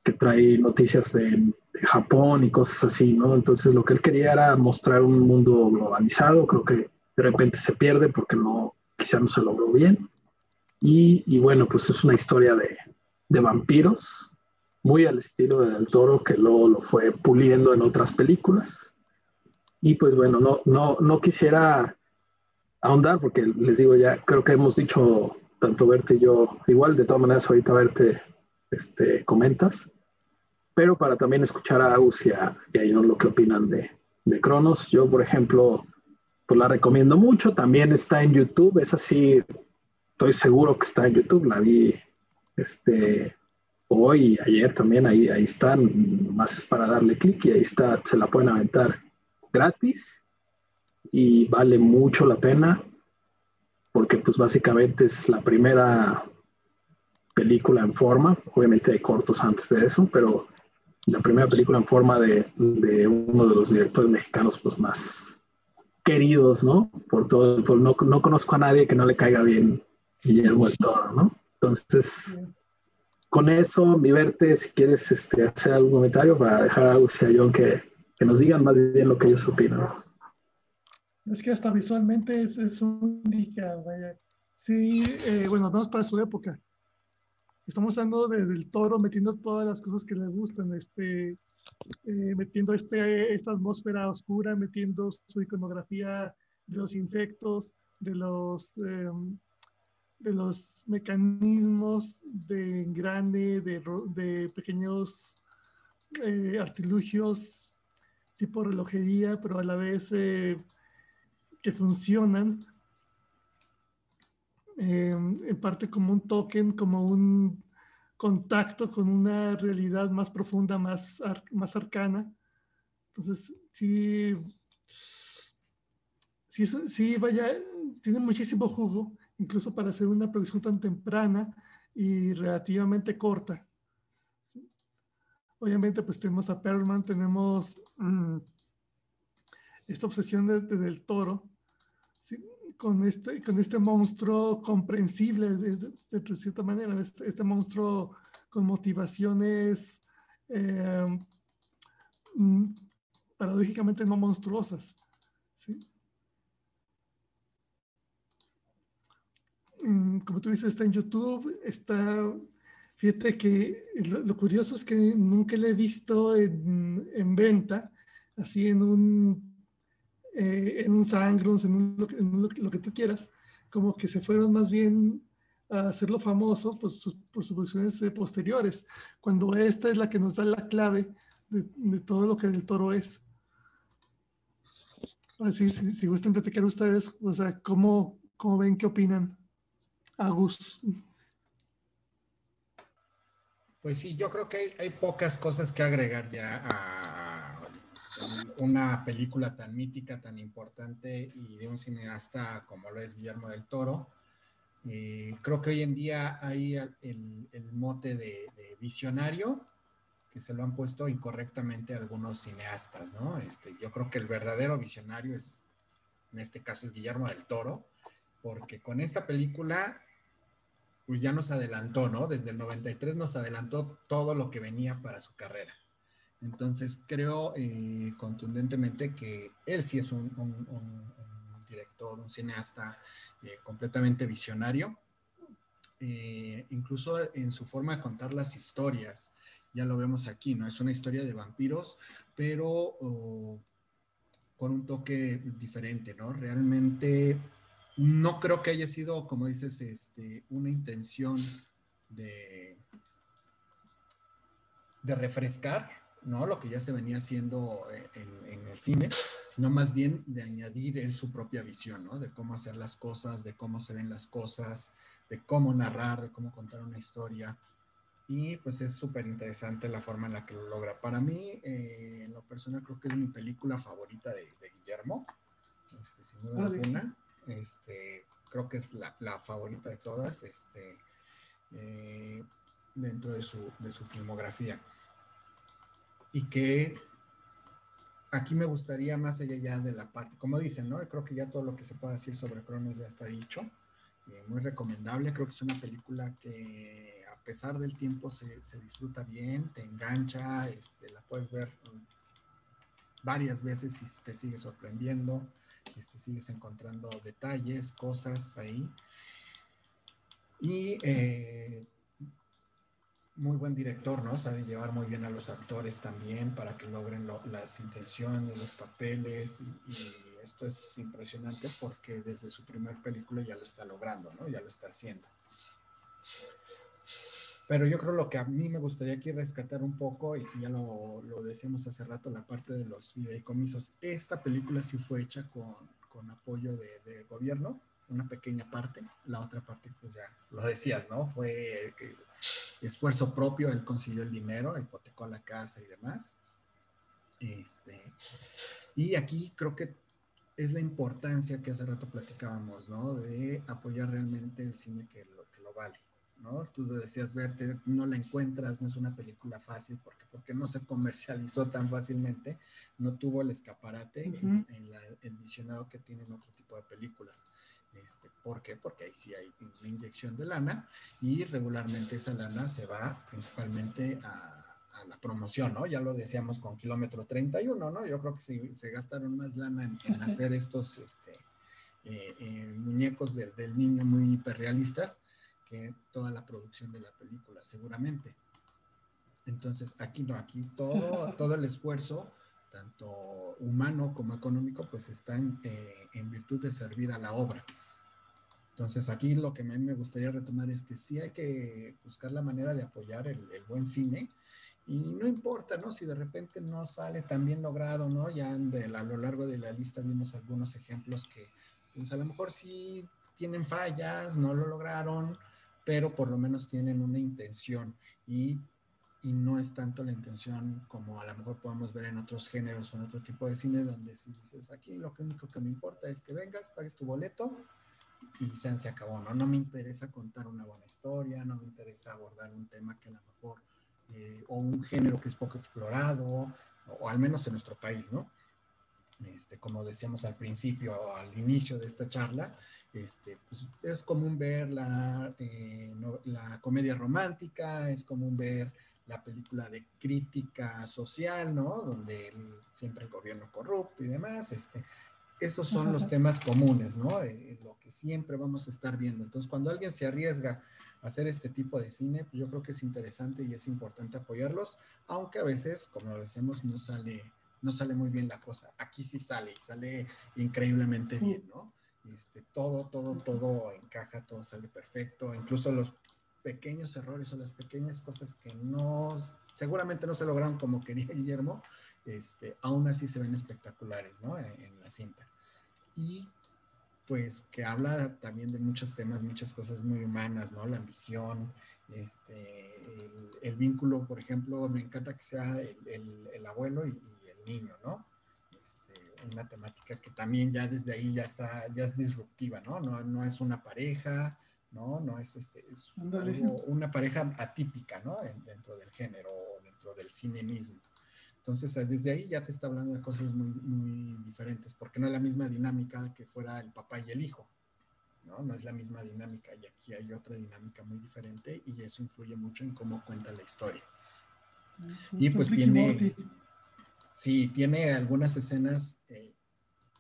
que trae noticias de, de, Japón y cosas así, ¿no? Entonces lo que él quería era mostrar un mundo globalizado, creo que de repente se pierde porque no, quizá no se logró bien. Y, y bueno, pues es una historia de, de, vampiros, muy al estilo de Del Toro, que luego lo fue puliendo en otras películas. Y pues bueno, no, no, no quisiera ahondar porque les digo ya, creo que hemos dicho tanto Verte y yo, igual de todas maneras ahorita Verte este, comentas, pero para también escuchar a Agus y a, y lo que opinan de, de Cronos. Yo, por ejemplo, pues la recomiendo mucho, también está en YouTube, es así, estoy seguro que está en YouTube, la vi este, hoy ayer también, ahí, ahí están, más para darle clic y ahí está, se la pueden aventar gratis y vale mucho la pena porque pues básicamente es la primera película en forma, obviamente hay cortos antes de eso, pero la primera película en forma de, de uno de los directores mexicanos pues más queridos, ¿no? Por todo, por, no, no, conozco a nadie que no le caiga bien Guillermo del Toro, ¿no? Entonces, con eso, mi verte, si quieres este, hacer algún comentario para dejar a Agus y a John que, que nos digan más bien lo que ellos opinan. Es que hasta visualmente es, es única, vaya. Sí, eh, bueno, vamos para su época. Estamos hablando de, del toro metiendo todas las cosas que le gustan, este, eh, metiendo este, esta atmósfera oscura, metiendo su iconografía de los insectos, de los, eh, de los mecanismos de engrane, de, de pequeños eh, artilugios tipo relojería, pero a la vez eh, que funcionan eh, en parte como un token, como un contacto con una realidad más profunda, más, ar más arcana. Entonces, sí, sí, sí, vaya, tiene muchísimo jugo, incluso para hacer una producción tan temprana y relativamente corta. Obviamente, pues tenemos a Perlman, tenemos mmm, esta obsesión de, de, del toro, con, este, con este monstruo comprensible de, cierta manera, este, este, monstruo con motivaciones eh, paradójicamente no monstruosas. ¿sí? Como tú dices, está en YouTube, está Fíjate que lo, lo, curioso es que nunca le he visto en, en venta, así en un, eh, en un Sangrons, en, un, en un, lo que tú quieras, como que se fueron más bien a hacerlo famoso pues, sus, por sus producciones eh, posteriores, cuando esta es la que nos da la clave de, de, todo lo que del toro es. Ahora sí, si, si gustan platicar ustedes, o sea, ¿cómo, cómo ven, qué opinan? Agus. Pues sí, yo creo que hay, hay pocas cosas que agregar ya a una película tan mítica, tan importante y de un cineasta como lo es Guillermo del Toro. Eh, creo que hoy en día hay el, el mote de, de, visionario que se lo han puesto incorrectamente algunos cineastas, ¿no? Este, yo creo que el verdadero visionario es, en este caso es Guillermo del Toro, porque con esta película pues ya nos adelantó, ¿no? Desde el 93 nos adelantó todo lo que venía para su carrera. Entonces creo eh, contundentemente que él sí es un, director, un cineasta eh, completamente visionario, eh, incluso en su forma de contar las historias, ya lo vemos aquí, ¿no? Es una historia de vampiros, pero oh, con un toque diferente, ¿no? Realmente no creo que haya sido, como dices, este, una intención de, de refrescar, ¿no? Lo que ya se venía haciendo en, en, el cine, sino más bien de añadir él su propia visión, ¿no? De cómo hacer las cosas, de cómo se ven las cosas, de cómo narrar, de cómo contar una historia. Y pues es súper interesante la forma en la que lo logra. Para mí, eh, en lo personal, creo que es mi película favorita de, de Guillermo, este, sin duda vale. alguna. Este, creo que es la, favorita de todas este, eh, dentro de su, de su filmografía y que aquí me gustaría más allá ya de la parte, como dicen, ¿no? Creo que ya todo lo que se puede decir sobre Cronos ya está dicho. Eh, muy recomendable, creo que es una película que a pesar del tiempo se, se disfruta bien, te engancha, este, la puedes ver varias veces y te sigue sorprendiendo, este, sigues encontrando detalles, cosas ahí. Y eh, muy buen director, ¿no? Sabe llevar muy bien a los actores también para que logren lo, las intenciones, los papeles. Y, y, esto es impresionante porque desde su primer película ya lo está logrando, ¿no? Ya lo está haciendo. Pero yo creo lo que a mí me gustaría aquí rescatar un poco, y ya lo, lo decíamos hace rato, la parte de los videocomisos. Esta película sí fue hecha con, con apoyo de, de gobierno, una pequeña parte. La otra parte, pues ya lo decías, ¿no? Fue... Eh, esfuerzo propio, él consiguió el dinero, hipotecó la casa y demás. Este, y aquí creo que es la importancia que hace rato platicábamos, ¿no? De apoyar realmente el cine que lo, que lo vale, ¿no? Tú decías, verte, no la encuentras, no es una película fácil, porque, porque no se comercializó tan fácilmente, no tuvo el escaparate uh -huh. en, en la, el visionado que tienen otro tipo de películas. Este, ¿Por qué? Porque ahí sí hay una inyección de lana y regularmente esa lana se va principalmente a, a la promoción, ¿no? Ya lo decíamos con kilómetro 31, ¿no? Yo creo que sí, se gastaron más lana en, en hacer estos este, eh, eh, muñecos del, del, niño muy hiperrealistas que toda la producción de la película, seguramente. Entonces, aquí no, aquí todo, todo el esfuerzo tanto humano como económico, pues están eh, en virtud de servir a la obra. Entonces aquí lo que a mí me gustaría retomar es que sí hay que buscar la manera de apoyar el, el buen cine y no importa, ¿no? Si de repente no sale tan bien logrado, ¿no? Ya de, a lo largo de la lista vimos algunos ejemplos que pues a lo mejor sí tienen fallas, no lo lograron, pero por lo menos tienen una intención y y no es tanto la intención como a lo mejor podemos ver en otros géneros o en otro tipo de cine donde si dices aquí lo único que me importa es que vengas, pagues tu boleto y se, se acabó, ¿no? No me interesa contar una buena historia, no me interesa abordar un tema que a lo mejor, eh, o un género que es poco explorado, o, o al menos en nuestro país, ¿no? Este, como decíamos al principio, al inicio de esta charla, este, pues es común ver la, eh, no, la comedia romántica, es común ver la película de crítica social, ¿no? Donde el, siempre el gobierno corrupto y demás, este, esos son los temas comunes, ¿no? Eh, lo que siempre vamos a estar viendo. Entonces, cuando alguien se arriesga a hacer este tipo de cine, pues yo creo que es interesante y es importante apoyarlos, aunque a veces, como lo decimos, no sale, no sale muy bien la cosa. Aquí sí sale y sale increíblemente bien, ¿no? Este, todo, todo, todo encaja, todo sale perfecto, incluso los pequeños errores o las pequeñas cosas que no, seguramente no se lograron como quería Guillermo, este, aún así se ven espectaculares, ¿no? En, la cinta. Y pues que habla también de muchos temas, muchas cosas muy humanas, ¿no? La ambición, este, el, vínculo, por ejemplo, me encanta que sea el, abuelo y, el niño, ¿no? Una temática que también ya desde ahí ya está, ya es disruptiva, ¿no? No, no es una pareja, ¿no? No es, este, es una pareja atípica, ¿no? dentro del género o dentro del cine mismo. Entonces, eh, desde ahí ya te está hablando de cosas muy, muy diferentes, porque no es la misma dinámica que fuera el papá y el hijo, ¿no? No es la misma dinámica y aquí hay otra dinámica muy diferente y eso influye mucho en cómo cuenta la historia. Y pues tiene, sí, tiene algunas escenas eh,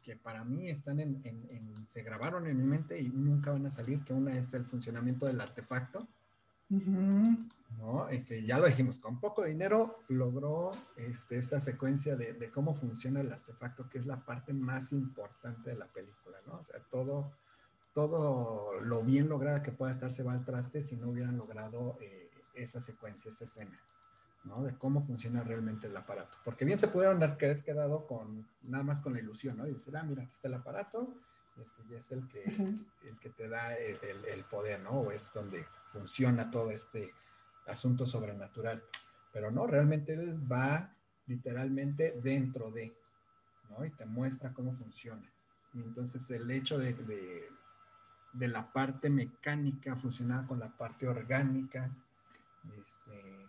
que para mí están en, se grabaron en mi mente y nunca van a salir, que una es el funcionamiento del artefacto, ¿no? que ya lo dijimos, con poco dinero logró este, esta secuencia de, de, cómo funciona el artefacto, que es la parte más importante de la película, ¿no? O sea, todo, todo lo bien lograda que pueda estar se va al traste si no hubieran logrado eh, esa secuencia, esa escena. ¿No? De cómo funciona realmente el aparato. Porque bien se pudieron haber quedado con nada más con la ilusión, ¿no? Y decir, ah, mira, aquí está el aparato, este ya es el que, el que te da el, el, poder, ¿no? O es donde funciona todo este asunto sobrenatural. Pero no, realmente él va literalmente dentro de, ¿no? Y te muestra cómo funciona. Y entonces el hecho de, de, de la parte mecánica funcionar con la parte orgánica, este,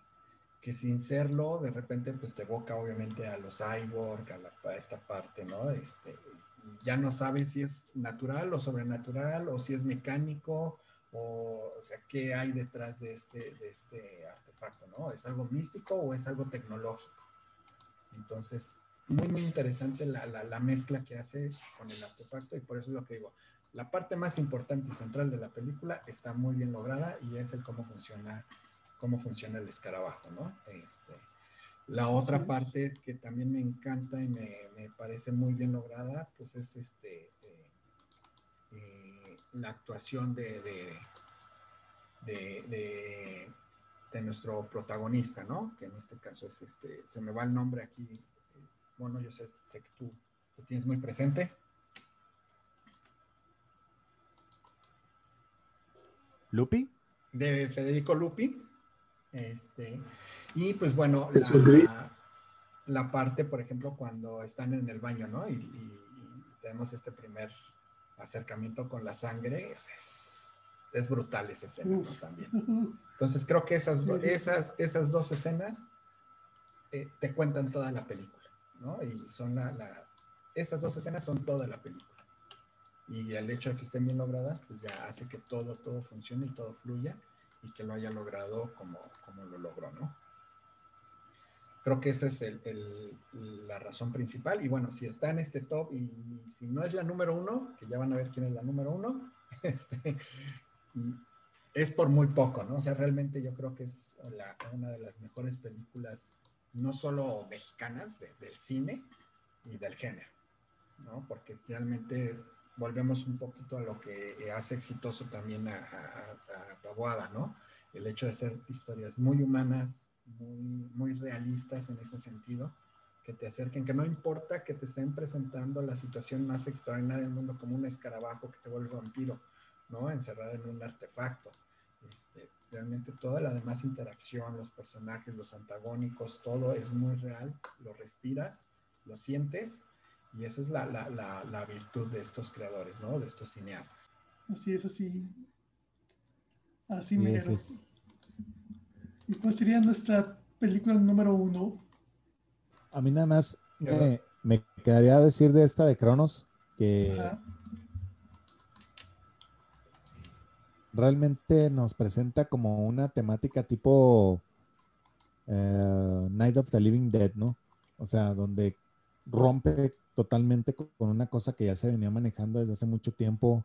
que sin serlo, de repente, pues te evoca obviamente a los cyborg, a, la, a esta parte, ¿no? Este, y ya no sabes si es natural o sobrenatural, o si es mecánico, o, o sea, qué hay detrás de este, de este artefacto, ¿no? ¿Es algo místico o es algo tecnológico? Entonces, muy, muy interesante la, la, la mezcla que hace con el artefacto, y por eso es lo que digo, la parte más importante y central de la película está muy bien lograda y es el cómo funciona cómo funciona el escarabajo, ¿no? Este, la otra parte que también me encanta y me, parece muy bien lograda, pues es este, eh, eh, la actuación de, de, de, nuestro protagonista, ¿no? Que en este caso es este, se me va el nombre aquí, bueno, yo sé, sé que tú lo tienes muy presente. ¿Lupi? De Federico Lupi. Este, y pues bueno, la, parte, por ejemplo, cuando están en el baño, ¿no? Y, tenemos este primer acercamiento con la sangre, es, es brutal esa escena ¿no? también. Entonces creo que esas, esas, esas dos escenas eh, te cuentan toda la película, ¿no? Y son la, la, esas dos escenas son toda la película. Y el hecho de que estén bien logradas, pues ya hace que todo, todo funcione y todo fluya y que lo haya logrado como, como lo logró, ¿no? Creo que esa es el, la razón principal. Y bueno, si está en este top y, si no es la número uno, que ya van a ver quién es la número uno, este, es por muy poco, ¿no? O sea, realmente yo creo que es una de las mejores películas, no solo mexicanas, del cine y del género, ¿no? Porque realmente volvemos un poquito a lo que hace exitoso también a, a, Taboada, ¿no? El hecho de ser historias muy humanas, muy, muy realistas en ese sentido, que te acerquen, que no importa que te estén presentando la situación más extraordinaria del mundo como un escarabajo que te vuelve vampiro, ¿no? Encerrado en un artefacto. Este, realmente toda la demás interacción, los personajes, los antagónicos, todo es muy real, lo respiras, lo sientes y eso es la, la, la, virtud de estos creadores, ¿no? De estos cineastas. Así es, así. Así mero. ¿Y cuál sería nuestra película número uno? A mí nada más me, quedaría decir de esta de Cronos que realmente nos presenta como una temática tipo eh, Night of the Living Dead, ¿no? O sea, donde rompe totalmente con una cosa que ya se venía manejando desde hace mucho tiempo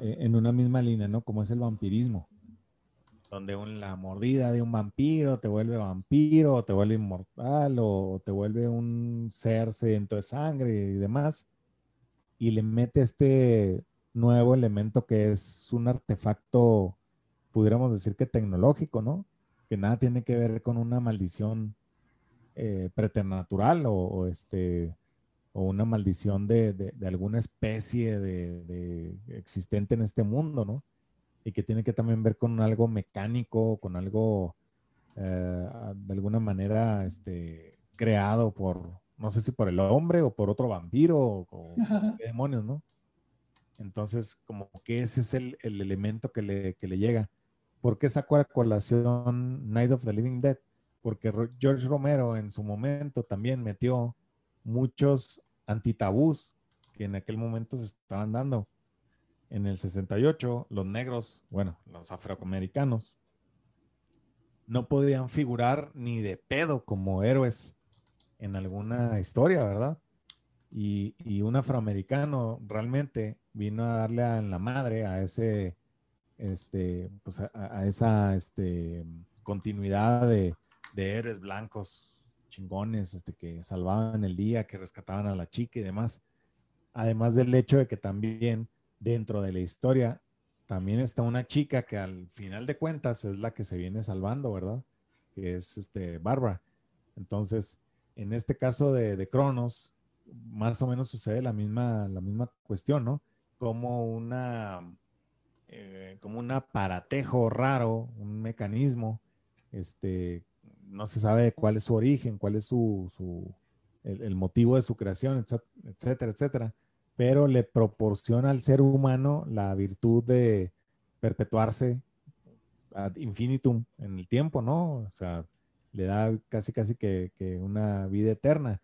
eh, en una misma línea, ¿no? Como es el vampirismo, donde la mordida de un vampiro te vuelve vampiro, o te vuelve inmortal, o te vuelve un ser sediento de sangre y demás, y le mete este nuevo elemento que es un artefacto, pudiéramos decir que tecnológico, ¿no? Que nada tiene que ver con una maldición eh, preternatural o, este, o una maldición de, alguna especie de, existente en este mundo, ¿no? Y que tiene que también ver con algo mecánico, con algo eh, de alguna manera este, creado por, no sé si por el hombre o por otro vampiro o, demonios, ¿no? Entonces, como que ese es el, elemento que le, que le llega. ¿Por qué sacó a colación Night of the Living Dead? Porque George Romero en su momento también metió muchos antitabús que en aquel momento se estaban dando. En el 68, los negros, bueno, los afroamericanos, no podían figurar ni de pedo como héroes en alguna historia, ¿verdad? Y, un afroamericano realmente vino a darle a, en la madre a ese, este, pues a, esa este, continuidad de, de, héroes blancos chingones, este, que salvaban el día, que rescataban a la chica y demás. Además del hecho de que también dentro de la historia también está una chica que al final de cuentas es la que se viene salvando, ¿verdad? Que es este Bárbara. Entonces, en este caso de, de Cronos, más o menos sucede la misma, la misma cuestión, ¿no? Como una, eh, como un aparatejo raro, un mecanismo, este, no se sabe cuál es su origen, cuál es su, el, motivo de su creación, etcétera, etcétera, pero le proporciona al ser humano la virtud de perpetuarse ad infinitum en el tiempo, ¿no? O sea, le da casi, casi que, que una vida eterna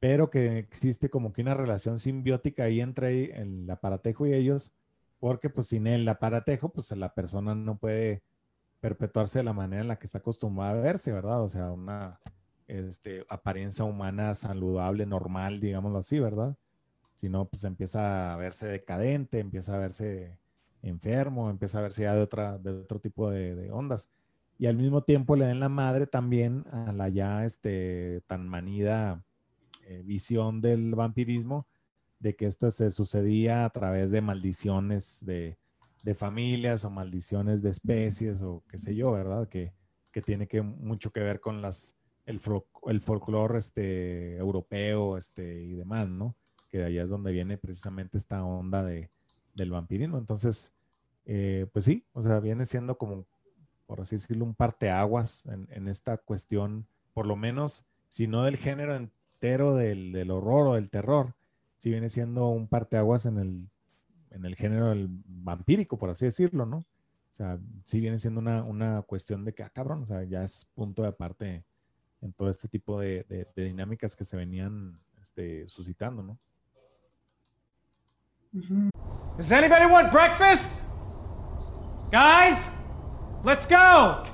pero que existe como que una relación simbiótica ahí entre el aparatejo y ellos, porque pues sin el aparatejo, pues la persona no puede perpetuarse de la manera en la que está acostumbrada a verse, ¿verdad? O sea, una este, apariencia humana saludable, normal, digámoslo así, ¿verdad? Si no, pues empieza a verse decadente, empieza a verse enfermo, empieza a verse ya de, otro tipo de, de ondas. Y al mismo tiempo le den la madre también a la ya este, tan manida eh, visión del vampirismo, de que esto se sucedía a través de maldiciones de, familias o maldiciones de especies o qué sé yo, ¿verdad? Que, tiene que mucho que ver con las, el, el folclore este, europeo este, y demás, ¿no? Que de allá es donde viene precisamente esta onda de, del vampirismo. Entonces, eh, pues sí, o sea, viene siendo como, por así decirlo, un parteaguas en, en esta cuestión, por lo menos, si no del género en, del, del, horror o del terror, si viene siendo un parteaguas en el, en el género del vampírico, por así decirlo, ¿no? O sea, sí viene siendo una, una cuestión de que, ah, cabrón, o sea, ya es punto de aparte en todo este tipo de, de, dinámicas que se venían este, suscitando, ¿no? Does anybody want breakfast? Guys, let's go.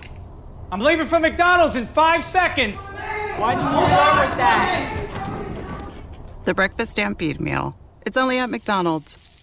I'm leaving for McDonald's in five seconds. Why did you start with that? The Breakfast Stampede Meal. It's only at McDonald's,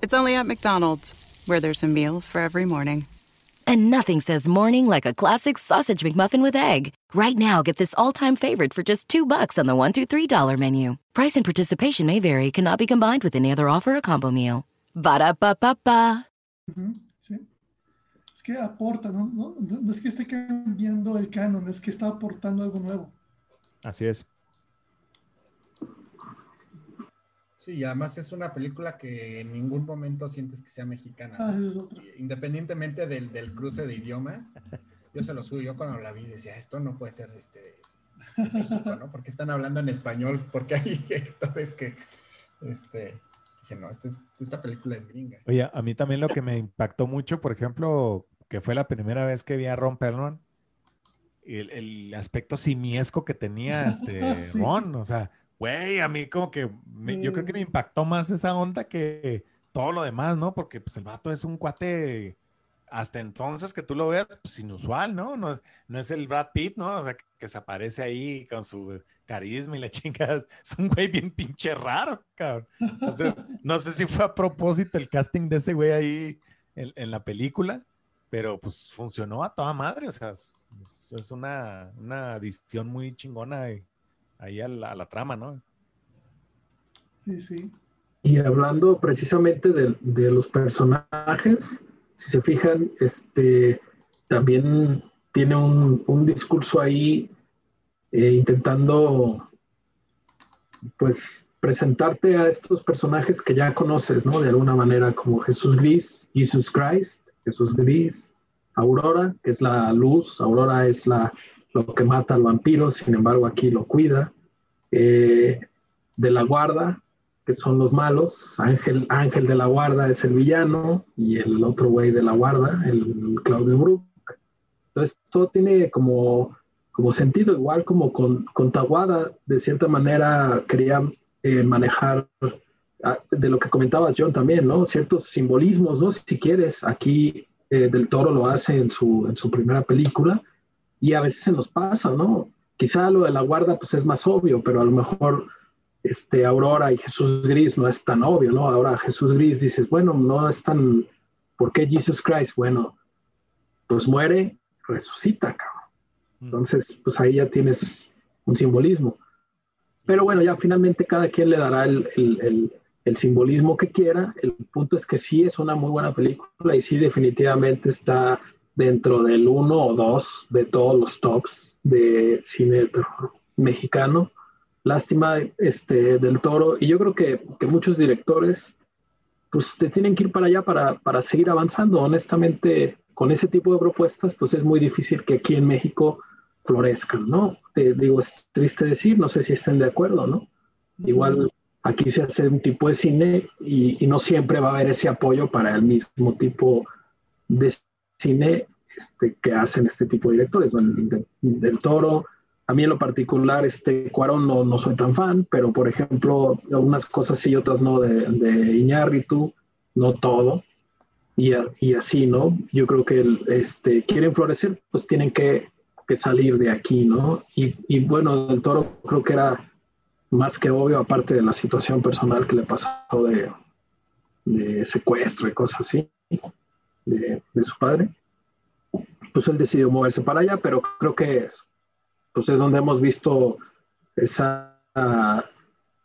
It's only at McDonald's, where there's a meal for every morning. And nothing says morning like a classic sausage McMuffin with egg. Right now, get this all-time favorite for just two bucks on the one, two, three dollar menu. Price and participation may vary. Cannot be combined with any other offer or combo meal. Ba da ba ba ba. que aporta, ¿no? ¿no? No, es que esté cambiando el canon, es que está aportando algo nuevo. Así es. Sí, además es una película que en ningún momento sientes que sea mexicana. Ah, Independientemente del, del, cruce de idiomas, yo se lo subo, yo cuando la vi decía, esto no puede ser este México, ¿no? Porque están hablando en español, porque hay actores que este, dije, no, este esta película es gringa. Oye, a mí también lo que me impactó mucho, por ejemplo, que fue la primera vez que vi a Ron Perlman, el, el aspecto simiesco que tenía este Ron, o sea, güey, a mí como que, yo creo que me impactó más esa onda que todo lo demás, ¿no? Porque pues el vato es un cuate, hasta entonces que tú lo veas, pues inusual, ¿no? No, no es el Brad Pitt, ¿no? O sea, que, se aparece ahí con su carisma y la chingada. Es un güey bien pinche raro, cabrón. Entonces, no sé si fue a propósito el casting de ese güey ahí en, la película, pero pues funcionó a toda madre. O sea, es, una, una, adición muy chingona ahí, a la, trama, ¿no? Sí, sí. Y hablando precisamente de, de los personajes, si se fijan, este también tiene un, un discurso ahí eh, intentando, pues, presentarte a estos personajes que ya conoces, ¿no? De alguna manera, como Jesús Gris, Jesus Christ, Jesús Gris, Aurora, que es la luz, Aurora es la, lo que mata al vampiro, sin embargo aquí lo cuida. Eh, de la guarda, que son los malos, Ángel, Ángel de la guarda es el villano y el otro güey de la guarda, el Claudio Brook. Entonces todo tiene como como sentido, igual como con, con Tawada, de cierta manera quería eh, manejar ah, de lo que comentabas John también, ¿no? Ciertos simbolismos, ¿no? Si quieres, aquí eh, Del Toro lo hace en su, en su primera película y a veces se nos pasa, ¿no? Quizá lo de la guarda pues es más obvio, pero a lo mejor este, Aurora y Jesús Gris no es tan obvio, ¿no? Ahora Jesús Gris dices, bueno, no es tan, ¿por qué Jesus Christ? Bueno, pues muere, resucita, cabrón. Entonces, pues ahí ya tienes un simbolismo. Pero bueno, ya finalmente cada quien le dará el, el, el, simbolismo que quiera. El punto es que sí es una muy buena película y sí definitivamente está dentro del uno o dos de todos los tops de cine mexicano. Lástima este, del toro. Y yo creo que, que muchos directores pues te tienen que ir para allá para, para seguir avanzando. Honestamente, con ese tipo de propuestas, pues es muy difícil que aquí en México florezcan, ¿no? Te digo, es triste decir, no sé si estén de acuerdo, ¿no? Igual aquí se hace un tipo de cine y, no siempre va a haber ese apoyo para el mismo tipo de cine este, que hacen este tipo de directores, ¿no? del Toro. A mí en lo particular, este Cuarón no, no soy tan fan, pero por ejemplo, algunas cosas sí y otras no de, de Iñárritu, no todo. Y, y, así, ¿no? Yo creo que el, este, quieren florecer, pues tienen que que salir de aquí, ¿no? Y, y, bueno, del toro creo que era más que obvio, aparte de la situación personal que le pasó de, de secuestro y cosas así, de, de, su padre, pues él decidió moverse para allá, pero creo que es, pues es donde hemos visto esa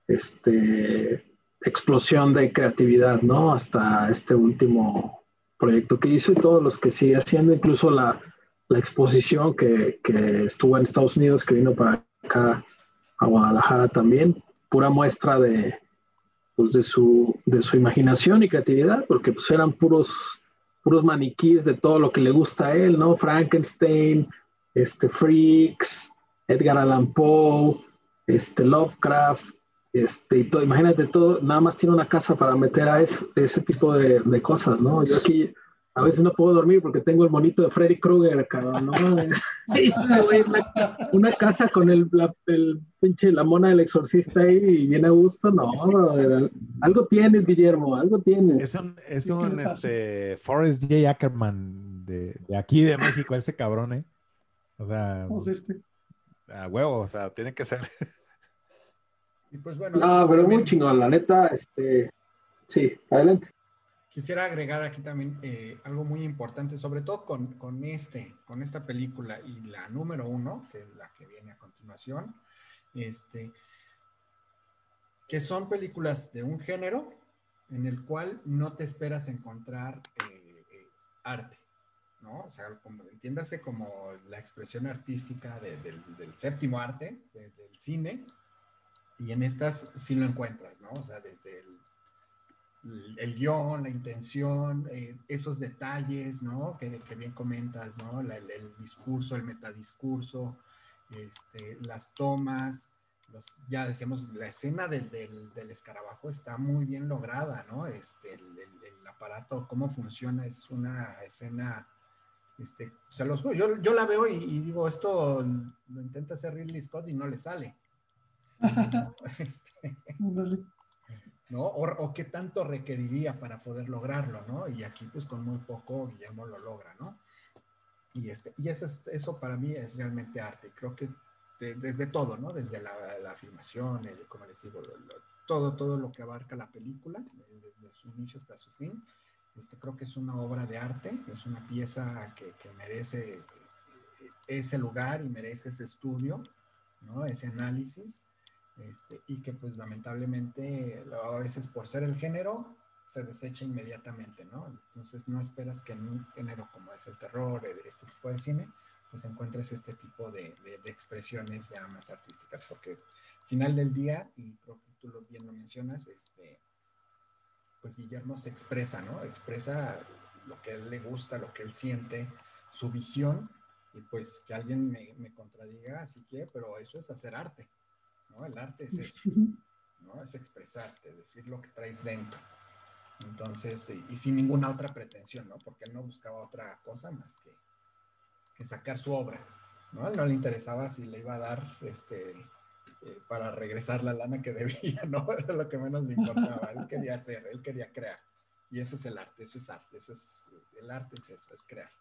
este, explosión de creatividad, ¿no? Hasta este último proyecto que hizo y todos los que sigue haciendo, incluso la, la exposición que, que, estuvo en Estados Unidos, que vino para acá a Guadalajara también, pura muestra de, pues de, su, de su imaginación y creatividad, porque pues eran puros, puros maniquís de todo lo que le gusta a él, ¿no? Frankenstein, este, Freaks, Edgar Allan Poe, este, Lovecraft, este, y todo, imagínate todo, nada más tiene una casa para meter a eso, ese tipo de, de cosas, ¿no? Yo aquí a veces no puedo dormir porque tengo el monito de Freddy Krueger, cabrón, ¿no? una, casa con el, la, el pinche la mona del exorcista ahí y viene a gusto, no, brother. Algo tienes, Guillermo, algo tienes. Es un, es un este, Forrest J. Ackerman de, de, aquí de México, ese cabrón, ¿eh? O sea, este? a huevo, o sea, tiene que ser. Y pues bueno. No, pero muy chingón, la neta, este, sí, adelante. Quisiera agregar aquí también eh, algo muy importante, sobre todo con, con, este, con esta película y la número uno, que es la que viene a continuación, este, que son películas de un género en el cual no te esperas encontrar eh, eh, arte, ¿no? O sea, como, entiéndase como la expresión artística del, del, séptimo arte, del cine, y en estas sí lo encuentras, ¿no? O sea, desde el el guion, la intención, eh, esos detalles, ¿no? Que, bien comentas, ¿no? el, discurso, el metadiscurso, este, las tomas, los, ya decíamos, la escena del, del, escarabajo está muy bien lograda, ¿no? Este, el, aparato, cómo funciona, es una escena, este, se los, yo, yo la veo y, digo, esto lo intenta hacer Ridley Scott y no le sale. este, ¿no? O, qué tanto requeriría para poder lograrlo, ¿no? Y aquí, pues con muy poco, Guillermo lo logra, ¿no? Y, este, y eso, eso para mí es realmente arte. Creo que desde todo, ¿no? Desde la, filmación, como les digo, todo, todo lo que abarca la película, desde su inicio hasta su fin. Este, creo que es una obra de arte, es una pieza que, que merece eh, ese lugar y merece ese estudio, ¿no? Ese análisis. Este, y que pues lamentablemente a veces por ser el género se desecha inmediatamente, ¿no? Entonces no esperas que en un género como es el terror, este tipo de cine, pues encuentres este tipo de, de, expresiones ya más artísticas, porque al final del día, y creo que tú lo, bien lo mencionas, este, pues Guillermo se expresa, ¿no? Expresa lo que él le gusta, lo que él siente, su visión, y pues que alguien me, me contradiga, así que, pero eso es hacer arte, ¿no? El arte es eso, ¿no? Es expresarte, decir lo que traes dentro. Entonces, y, sin ninguna otra pretensión, ¿no? Porque él no buscaba otra cosa más que, que sacar su obra, ¿no? él no le interesaba si le iba a dar, este, eh, para regresar la lana que debía, ¿no? Era lo que menos le importaba. Él quería hacer, él quería crear. Y eso es el arte, eso es arte, eso es, el arte es eso, es crear.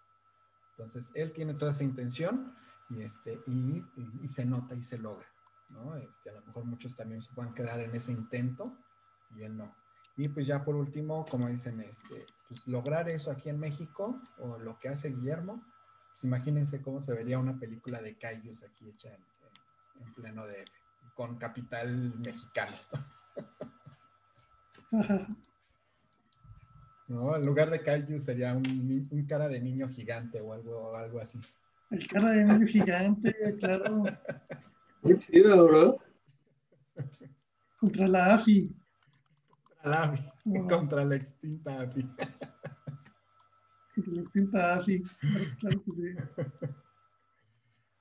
Entonces, él tiene toda esa intención y, este, y, y se nota y se logra. ¿No? Eh, que a lo mejor muchos también se puedan quedar en ese intento y él no. Y pues ya por último, como dicen, este, pues lograr eso aquí en México o lo que hace Guillermo, pues imagínense cómo se vería una película de Kaijus aquí hecha en, en, pleno DF, con capital mexicano. ¿No? En lugar de Kaiju sería un, un, cara de niño gigante o algo, algo así. El cara de niño gigante, claro. Muy chido, bro. Contra la AFI. Contra la AFI. Contra la extinta AFI. Contra la extinta AFI. Claro que sí.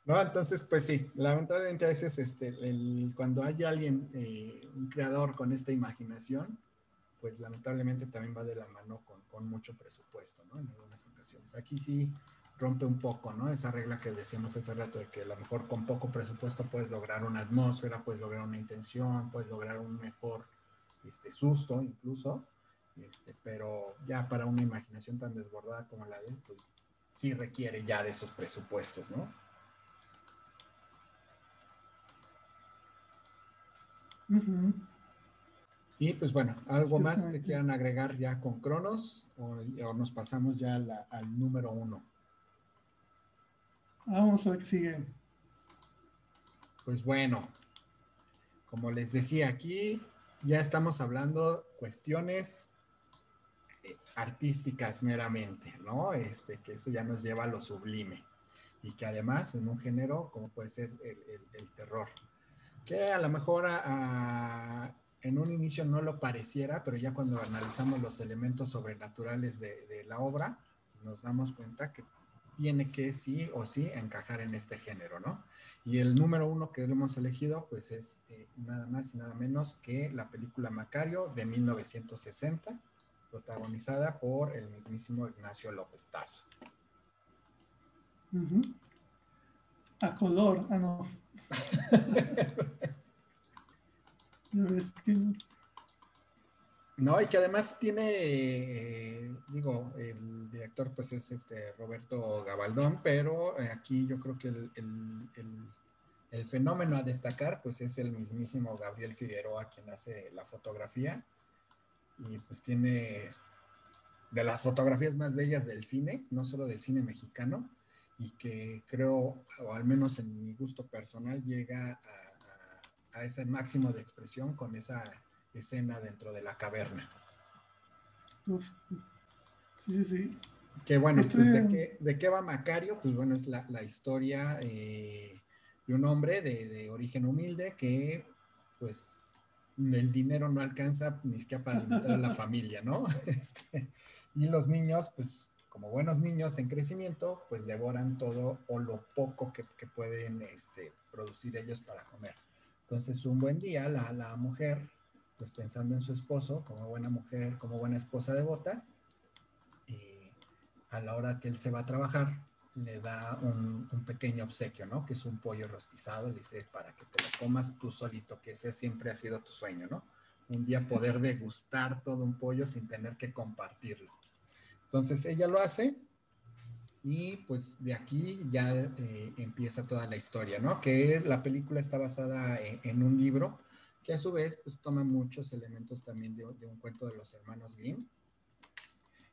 No, entonces, pues sí, lamentablemente a veces este, el, cuando hay alguien, eh, un creador con esta imaginación, pues lamentablemente también va de la mano con, con mucho presupuesto, ¿no? En algunas ocasiones. Aquí sí, rompe un poco, ¿no? Esa regla que decíamos hace rato de que a lo mejor con poco presupuesto puedes lograr una atmósfera, puedes lograr una intención, puedes lograr un mejor este, susto incluso, este, pero ya para una imaginación tan desbordada como la de él, pues sí requiere ya de esos presupuestos, ¿no? Y pues bueno, ¿algo más que quieran agregar ya con Cronos o, nos pasamos ya al número uno? Vamos a ver qué sigue. Pues bueno, como les decía aquí, ya estamos hablando cuestiones eh, artísticas meramente, ¿no? Este, que eso ya nos lleva a lo sublime y que además en un género como puede ser el, terror, que a lo mejor en un inicio no lo pareciera, pero ya cuando analizamos los elementos sobrenaturales de, de la obra, nos damos cuenta que tiene que sí o sí encajar en este género, ¿no? Y el número uno que hemos elegido, pues es eh, nada más y nada menos que la película Macario de 1960, protagonizada por el mismísimo Ignacio López Tarso. A color, ah, no. No, y que además tiene, eh, digo, el director pues es este Roberto Gabaldón, pero eh, aquí yo creo que el, el, fenómeno a destacar pues es el mismísimo Gabriel Figueroa quien hace la fotografía. Y pues tiene de las fotografías más bellas del cine, no solo del cine mexicano, y que creo, o al menos en mi gusto personal, llega a, a ese máximo de expresión con esa escena dentro de la caverna. Sí, sí. Que bueno, pues ¿de, qué, ¿de, qué, va Macario? Pues bueno, es la, la historia eh, de un hombre de, de, origen humilde que pues el dinero no alcanza ni siquiera para alimentar a la familia, ¿no? Este, y los niños, pues como buenos niños en crecimiento, pues devoran todo o lo poco que, que pueden este, producir ellos para comer. Entonces, un buen día, la, la mujer pues pensando en su esposo, como buena mujer, como buena esposa devota, y a la hora que él se va a trabajar, le da un, pequeño obsequio, ¿no? Que es un pollo rostizado, le dice, para que te lo comas tú solito, que ese siempre ha sido tu sueño, ¿no? Un día poder degustar todo un pollo sin tener que compartirlo. Entonces ella lo hace Y pues de aquí ya eh, empieza toda la historia, ¿no? Que la película está basada en, un libro que a su vez pues toma muchos elementos también de, un cuento de los hermanos Grimm.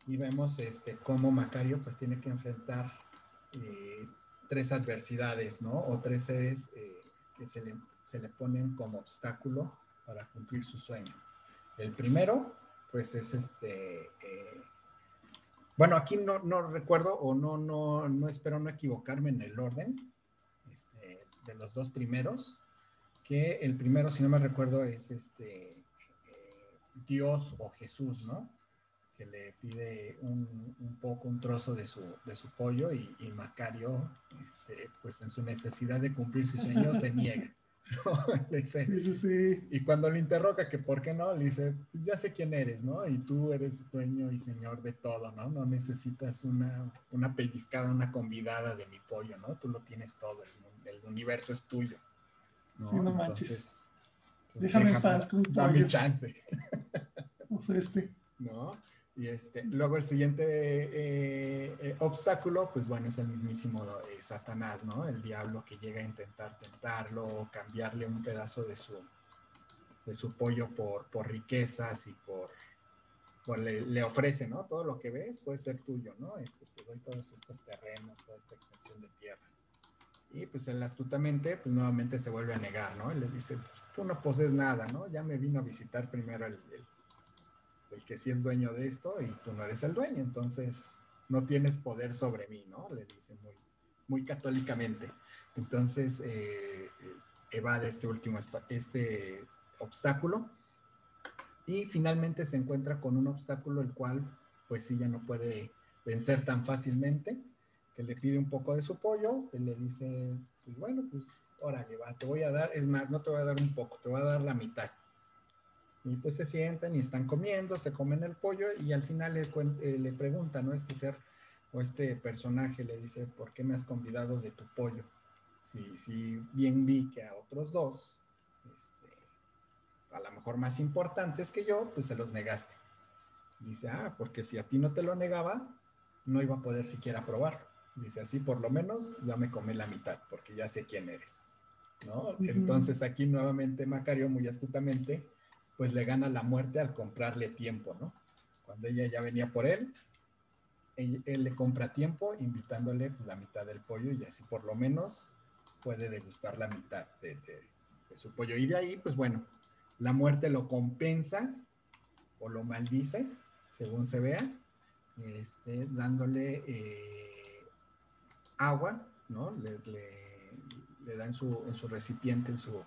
Y vemos este, cómo Macario pues tiene que enfrentar eh, tres adversidades, ¿no? O tres seres eh, que se le, se le ponen como obstáculo para cumplir su sueño. El primero, pues es este, eh, bueno, aquí no, no, recuerdo o no, no, no espero no equivocarme en el orden este, de los dos primeros, que el primero, si no me recuerdo, es este eh, Dios o Jesús, ¿no? Que le pide un, un poco, un trozo de su, de su pollo y, y Macario, este, pues en su necesidad de cumplir su sueño, se niega. le dice, Y cuando le interroga que por qué no, le dice, pues ya sé quién eres, ¿no? Y tú eres dueño y señor de todo, ¿no? No necesitas una, una pellizcada, una convidada de mi pollo, ¿no? Tú lo tienes todo, el, universo es tuyo. ¿No? Sí, no manches. Pues, déjame, en paz con Dame chance. O sea, este. ¿No? Y este, luego el siguiente eh, eh, obstáculo, pues bueno, es el mismísimo eh, Satanás, ¿no? El diablo que llega a intentar tentarlo, cambiarle un pedazo de su, de su pollo por, por riquezas y por, le, ofrece, ¿no? Todo lo que ves puede ser tuyo, ¿no? Este, te doy todos estos terrenos, toda esta extensión de tierra. Y pues él astutamente, pues nuevamente se vuelve a negar, ¿no? Y le dice, pues, tú no posees nada, ¿no? Ya me vino a visitar primero el el que sí es dueño de esto y tú no eres el dueño, entonces no tienes poder sobre mí, ¿no? Le dice muy, muy católicamente. Entonces eh, evade este último, este obstáculo y finalmente se encuentra con un obstáculo el cual pues sí ya no puede vencer tan fácilmente, que le pide un poco de su pollo, él le dice, pues bueno, pues órale, va, te voy a dar, es más, no te voy a dar un poco, te voy a dar la mitad. Y pues se sientan y están comiendo, se comen el pollo y al final le, eh, pregunta, ¿no? Este ser o este personaje le dice, ¿por qué me has convidado de tu pollo? Si, si bien vi que a otros dos, este, a lo mejor más importantes que yo, pues se los negaste. Dice, ah, porque si a ti no te lo negaba, no iba a poder siquiera probarlo. Dice, así por lo menos ya me comé la mitad, porque ya sé quién eres. ¿No? Entonces aquí nuevamente Macario muy astutamente pues le gana la muerte al comprarle tiempo, ¿no? Cuando ella ya venía por él, él, le compra tiempo invitándole pues, la mitad del pollo y así por lo menos puede degustar la mitad de, su pollo. Y de ahí, pues bueno, la muerte lo compensa o lo maldice, según se vea, este, dándole eh, agua, ¿no? Le, da en su, en su recipiente, en su,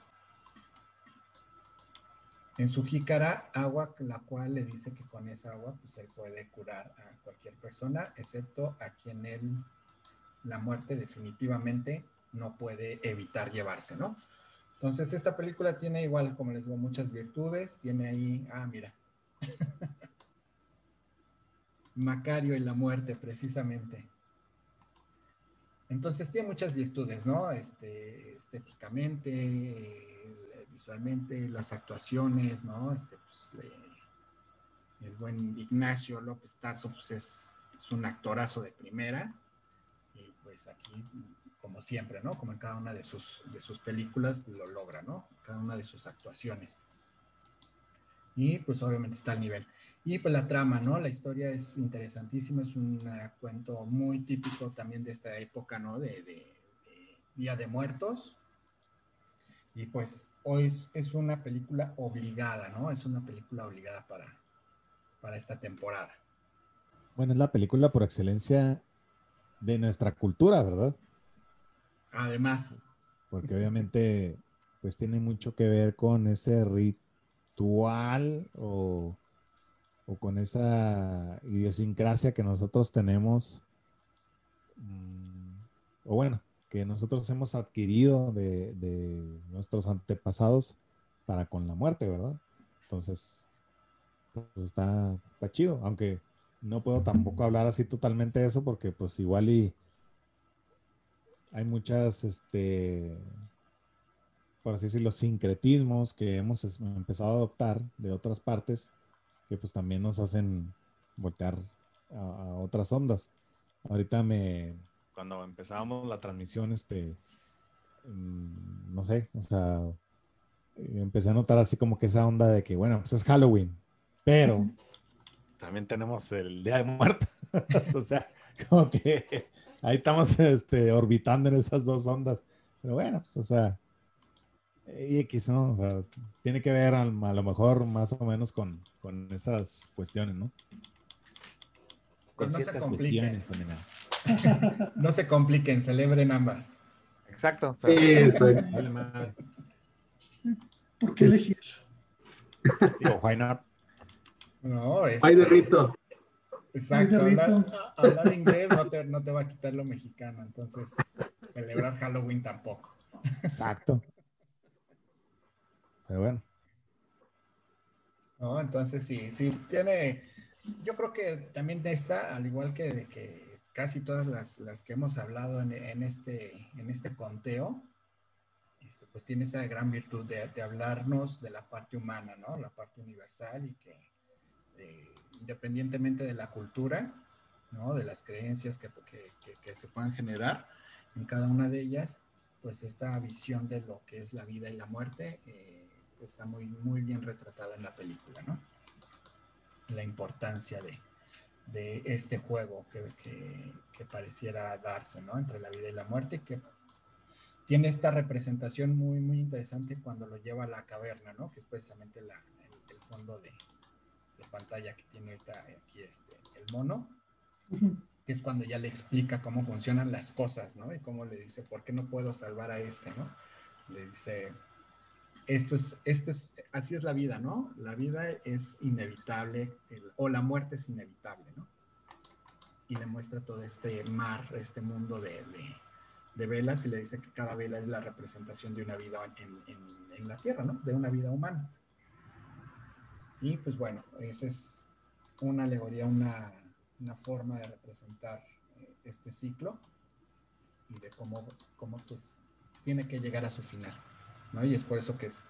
en su jícara agua, la cual le dice que con esa agua pues él puede curar a cualquier persona, excepto a quien él la muerte definitivamente no puede evitar llevarse, ¿no? Entonces esta película tiene igual, como les digo, muchas virtudes, tiene ahí, ah, mira, Macario y la muerte, precisamente. Entonces tiene muchas virtudes, ¿no? Este, estéticamente, visualmente, las actuaciones, ¿no? Este, pues, el buen Ignacio López Tarso, pues es, un actorazo de primera. Y pues aquí, como siempre, ¿no? Como en cada una de sus, de sus películas, lo logra, ¿no? Cada una de sus actuaciones. Y pues obviamente está al nivel. Y pues la trama, ¿no? La historia es interesantísima, es un cuento muy típico también de esta época, ¿no? de Día de Muertos, y pues hoy es, una película obligada, ¿no? Es una película obligada para, para esta temporada. Bueno, es la película por excelencia de nuestra cultura, ¿verdad? Además. Porque obviamente, pues tiene mucho que ver con ese ritual o, o con esa idiosincrasia que nosotros tenemos. Mm, o bueno, que nosotros hemos adquirido de, nuestros antepasados para con la muerte, ¿verdad? Entonces, pues está, está chido, aunque no puedo tampoco hablar así totalmente de eso porque pues igual y hay muchas, este, por así decirlo, sincretismos que hemos empezado a adoptar de otras partes que pues también nos hacen voltear a otras ondas. ahorita me, cuando empezábamos la transmisión, este, mm, no sé, o sea, empecé a notar así como que esa onda de que, bueno, pues es Halloween, pero también tenemos el Día de Muertos. o sea, como que ahí estamos este, orbitando en esas dos ondas. Pero bueno, pues, o sea, y X, ¿no? O sea, tiene que ver a, lo mejor más o menos con, con esas cuestiones, ¿no? Con no ciertas cuestiones no se compliquen, celebren ambas. Exacto. ¿Por qué elegir? Digo, why not? No, es. Hay de rito. Exacto, hablar, hablar, inglés no te, no te va a quitar lo mexicano, entonces celebrar Halloween tampoco. Exacto. Pero bueno. No, entonces sí, sí, tiene, yo creo que también esta, al igual que, que casi todas las, las, que hemos hablado en, en, este, en este conteo, este, pues tiene esa gran virtud de, de, hablarnos de la parte humana, ¿no? La parte universal y que eh, independientemente de la cultura, ¿no? de las creencias que, que, se puedan generar en cada una de ellas, pues esta visión de lo que es la vida y la muerte eh, está muy, muy bien retratada en la película, ¿no? La importancia de, de este juego que, que, pareciera darse, ¿no? Entre la vida y la muerte, que tiene esta representación muy, muy interesante cuando lo lleva a la caverna, ¿no? Que es precisamente la, el fondo de, pantalla que tiene aquí este, el mono, que es cuando ya le explica cómo funcionan las cosas, ¿no? Y cómo le dice, ¿por qué no puedo salvar a este, ¿no? Le dice, esto es, este es, así es la vida, ¿no? La vida es inevitable, o la muerte es inevitable, ¿no? Y le muestra todo este mar, este mundo de, de, velas y le dice que cada vela es la representación de una vida en, en, la Tierra, ¿no? De una vida humana. Y pues bueno, esa es una alegoría, una, una forma de representar eh, este ciclo y de cómo, cómo pues tiene que llegar a su final. ¿No? Y es por eso que es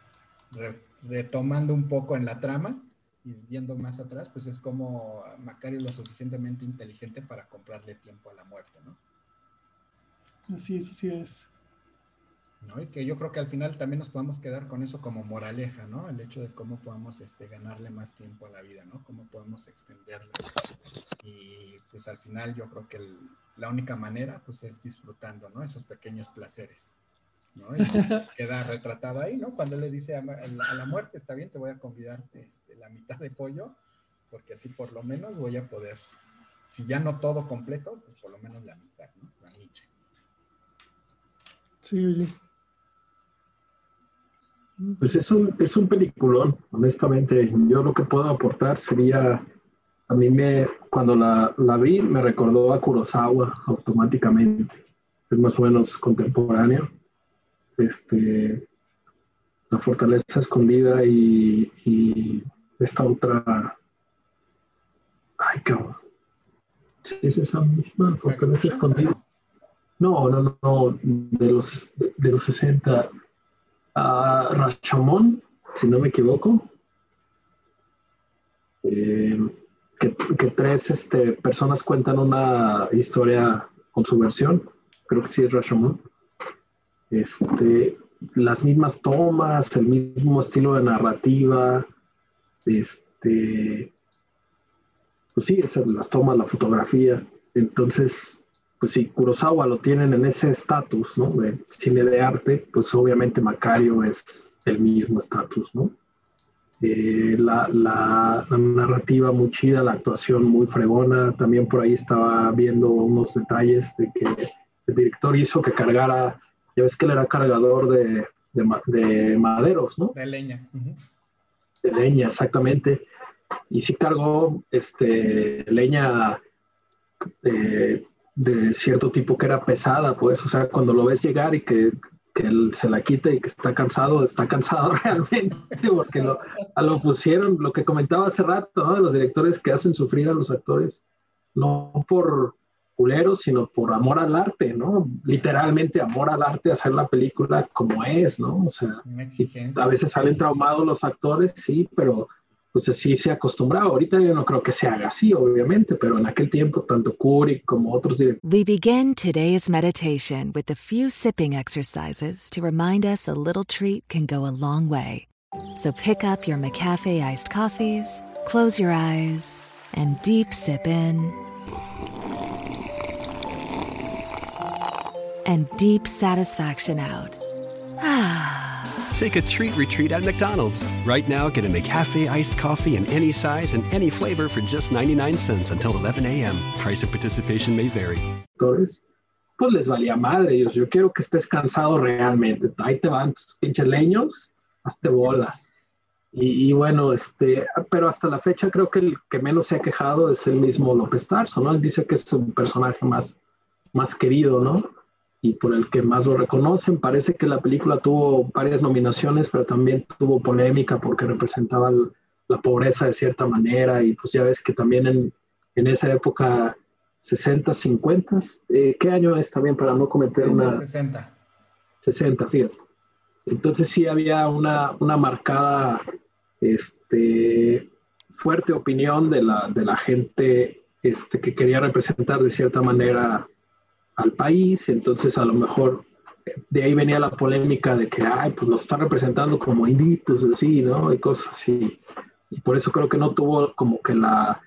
retomando un poco en la trama y viendo más atrás, pues es como Macario lo suficientemente inteligente para comprarle tiempo a la muerte, ¿no? Así es, así es. ¿no? Y que yo creo que al final también nos podemos quedar con eso como moraleja, ¿no? El hecho de cómo podemos este, ganarle más tiempo a la vida, ¿no? Cómo podemos extenderla. Y pues al final yo creo que la única manera pues es disfrutando, ¿no? Esos pequeños placeres, ¿no? Y queda retratado ahí, ¿no? Cuando le dice a, la muerte, está bien, te voy a convidar este, la mitad de pollo, porque así por lo menos voy a poder, si ya no todo completo, pues por lo menos la mitad, ¿no? La niche. Sí, oye. Pues es un, es un peliculón, honestamente. Yo lo que puedo aportar sería, a mí me, cuando la, la vi, me recordó a Kurosawa automáticamente. Es más o menos contemporáneo. Este, la fortaleza escondida y, y esta otra. Ay, cabrón. Sí, es esa misma fortaleza escondida. No, no, no, de los, de los 60 a Rashomon, si no me equivoco. Eh, que, tres este, personas cuentan una historia con su versión. Creo que sí es Rashomon. Este, las mismas tomas, el mismo estilo de narrativa. Este, pues sí, es las tomas, la fotografía. Entonces, pues si Kurosawa lo tienen en ese estatus, ¿no? De cine de arte, pues obviamente Macario es el mismo estatus, ¿no? Eh, la, la, narrativa muy chida, la actuación muy fregona, también por ahí estaba viendo unos detalles de que el director hizo que cargara, ya ves que él era cargador de, de, maderos, ¿no? De leña. De leña, exactamente. Y sí cargó este, leña eh, de cierto tipo que era pesada, pues, o sea, cuando lo ves llegar y que, que él se la quite y que está cansado, está cansado realmente, porque lo, a lo pusieron, lo que comentaba hace rato, ¿no? De los directores que hacen sufrir a los actores, no por culeros, sino por amor al arte, ¿no? Literalmente amor al arte, hacer la película como es, ¿no? O sea, a veces salen traumados los actores, sí, pero pues así se acostumbraba. Ahorita yo no creo que se haga así, obviamente, pero en aquel tiempo tanto Kubrick como otros directores. We begin today's meditation with a few sipping exercises to remind us a little treat can go a long way. So pick up your McCafe iced coffees, close your eyes, and deep sip in. And deep satisfaction out. Take a treat retreat at McDonald's. Right now, get a McCafe iced coffee in any size and any flavor for just 99 cents until 11 a.m. Price of participation may vary. Entonces, pues les valía madre. Yo, yo quiero que estés cansado realmente. Ahí te van tus pinches leños, hazte bolas. Y, y, bueno, este, pero hasta la fecha creo que el que menos se ha quejado es el mismo López Tarso, ¿no? Él dice que es un personaje más, más querido, ¿no? Y por el que más lo reconocen. Parece que la película tuvo varias nominaciones, pero también tuvo polémica porque representaba la pobreza de cierta manera y pues ya ves que también en, en esa época 60, 50, eh, ¿qué año es también para no cometer una... del 60. 60, fíjate. Entonces sí había una, una marcada, este, fuerte opinión de la, de la gente este, que quería representar de cierta manera al país, entonces a lo mejor de ahí venía la polémica de que, ay, pues nos están representando como inditos, así, ¿no? Y cosas así. Y por eso creo que no tuvo como que la,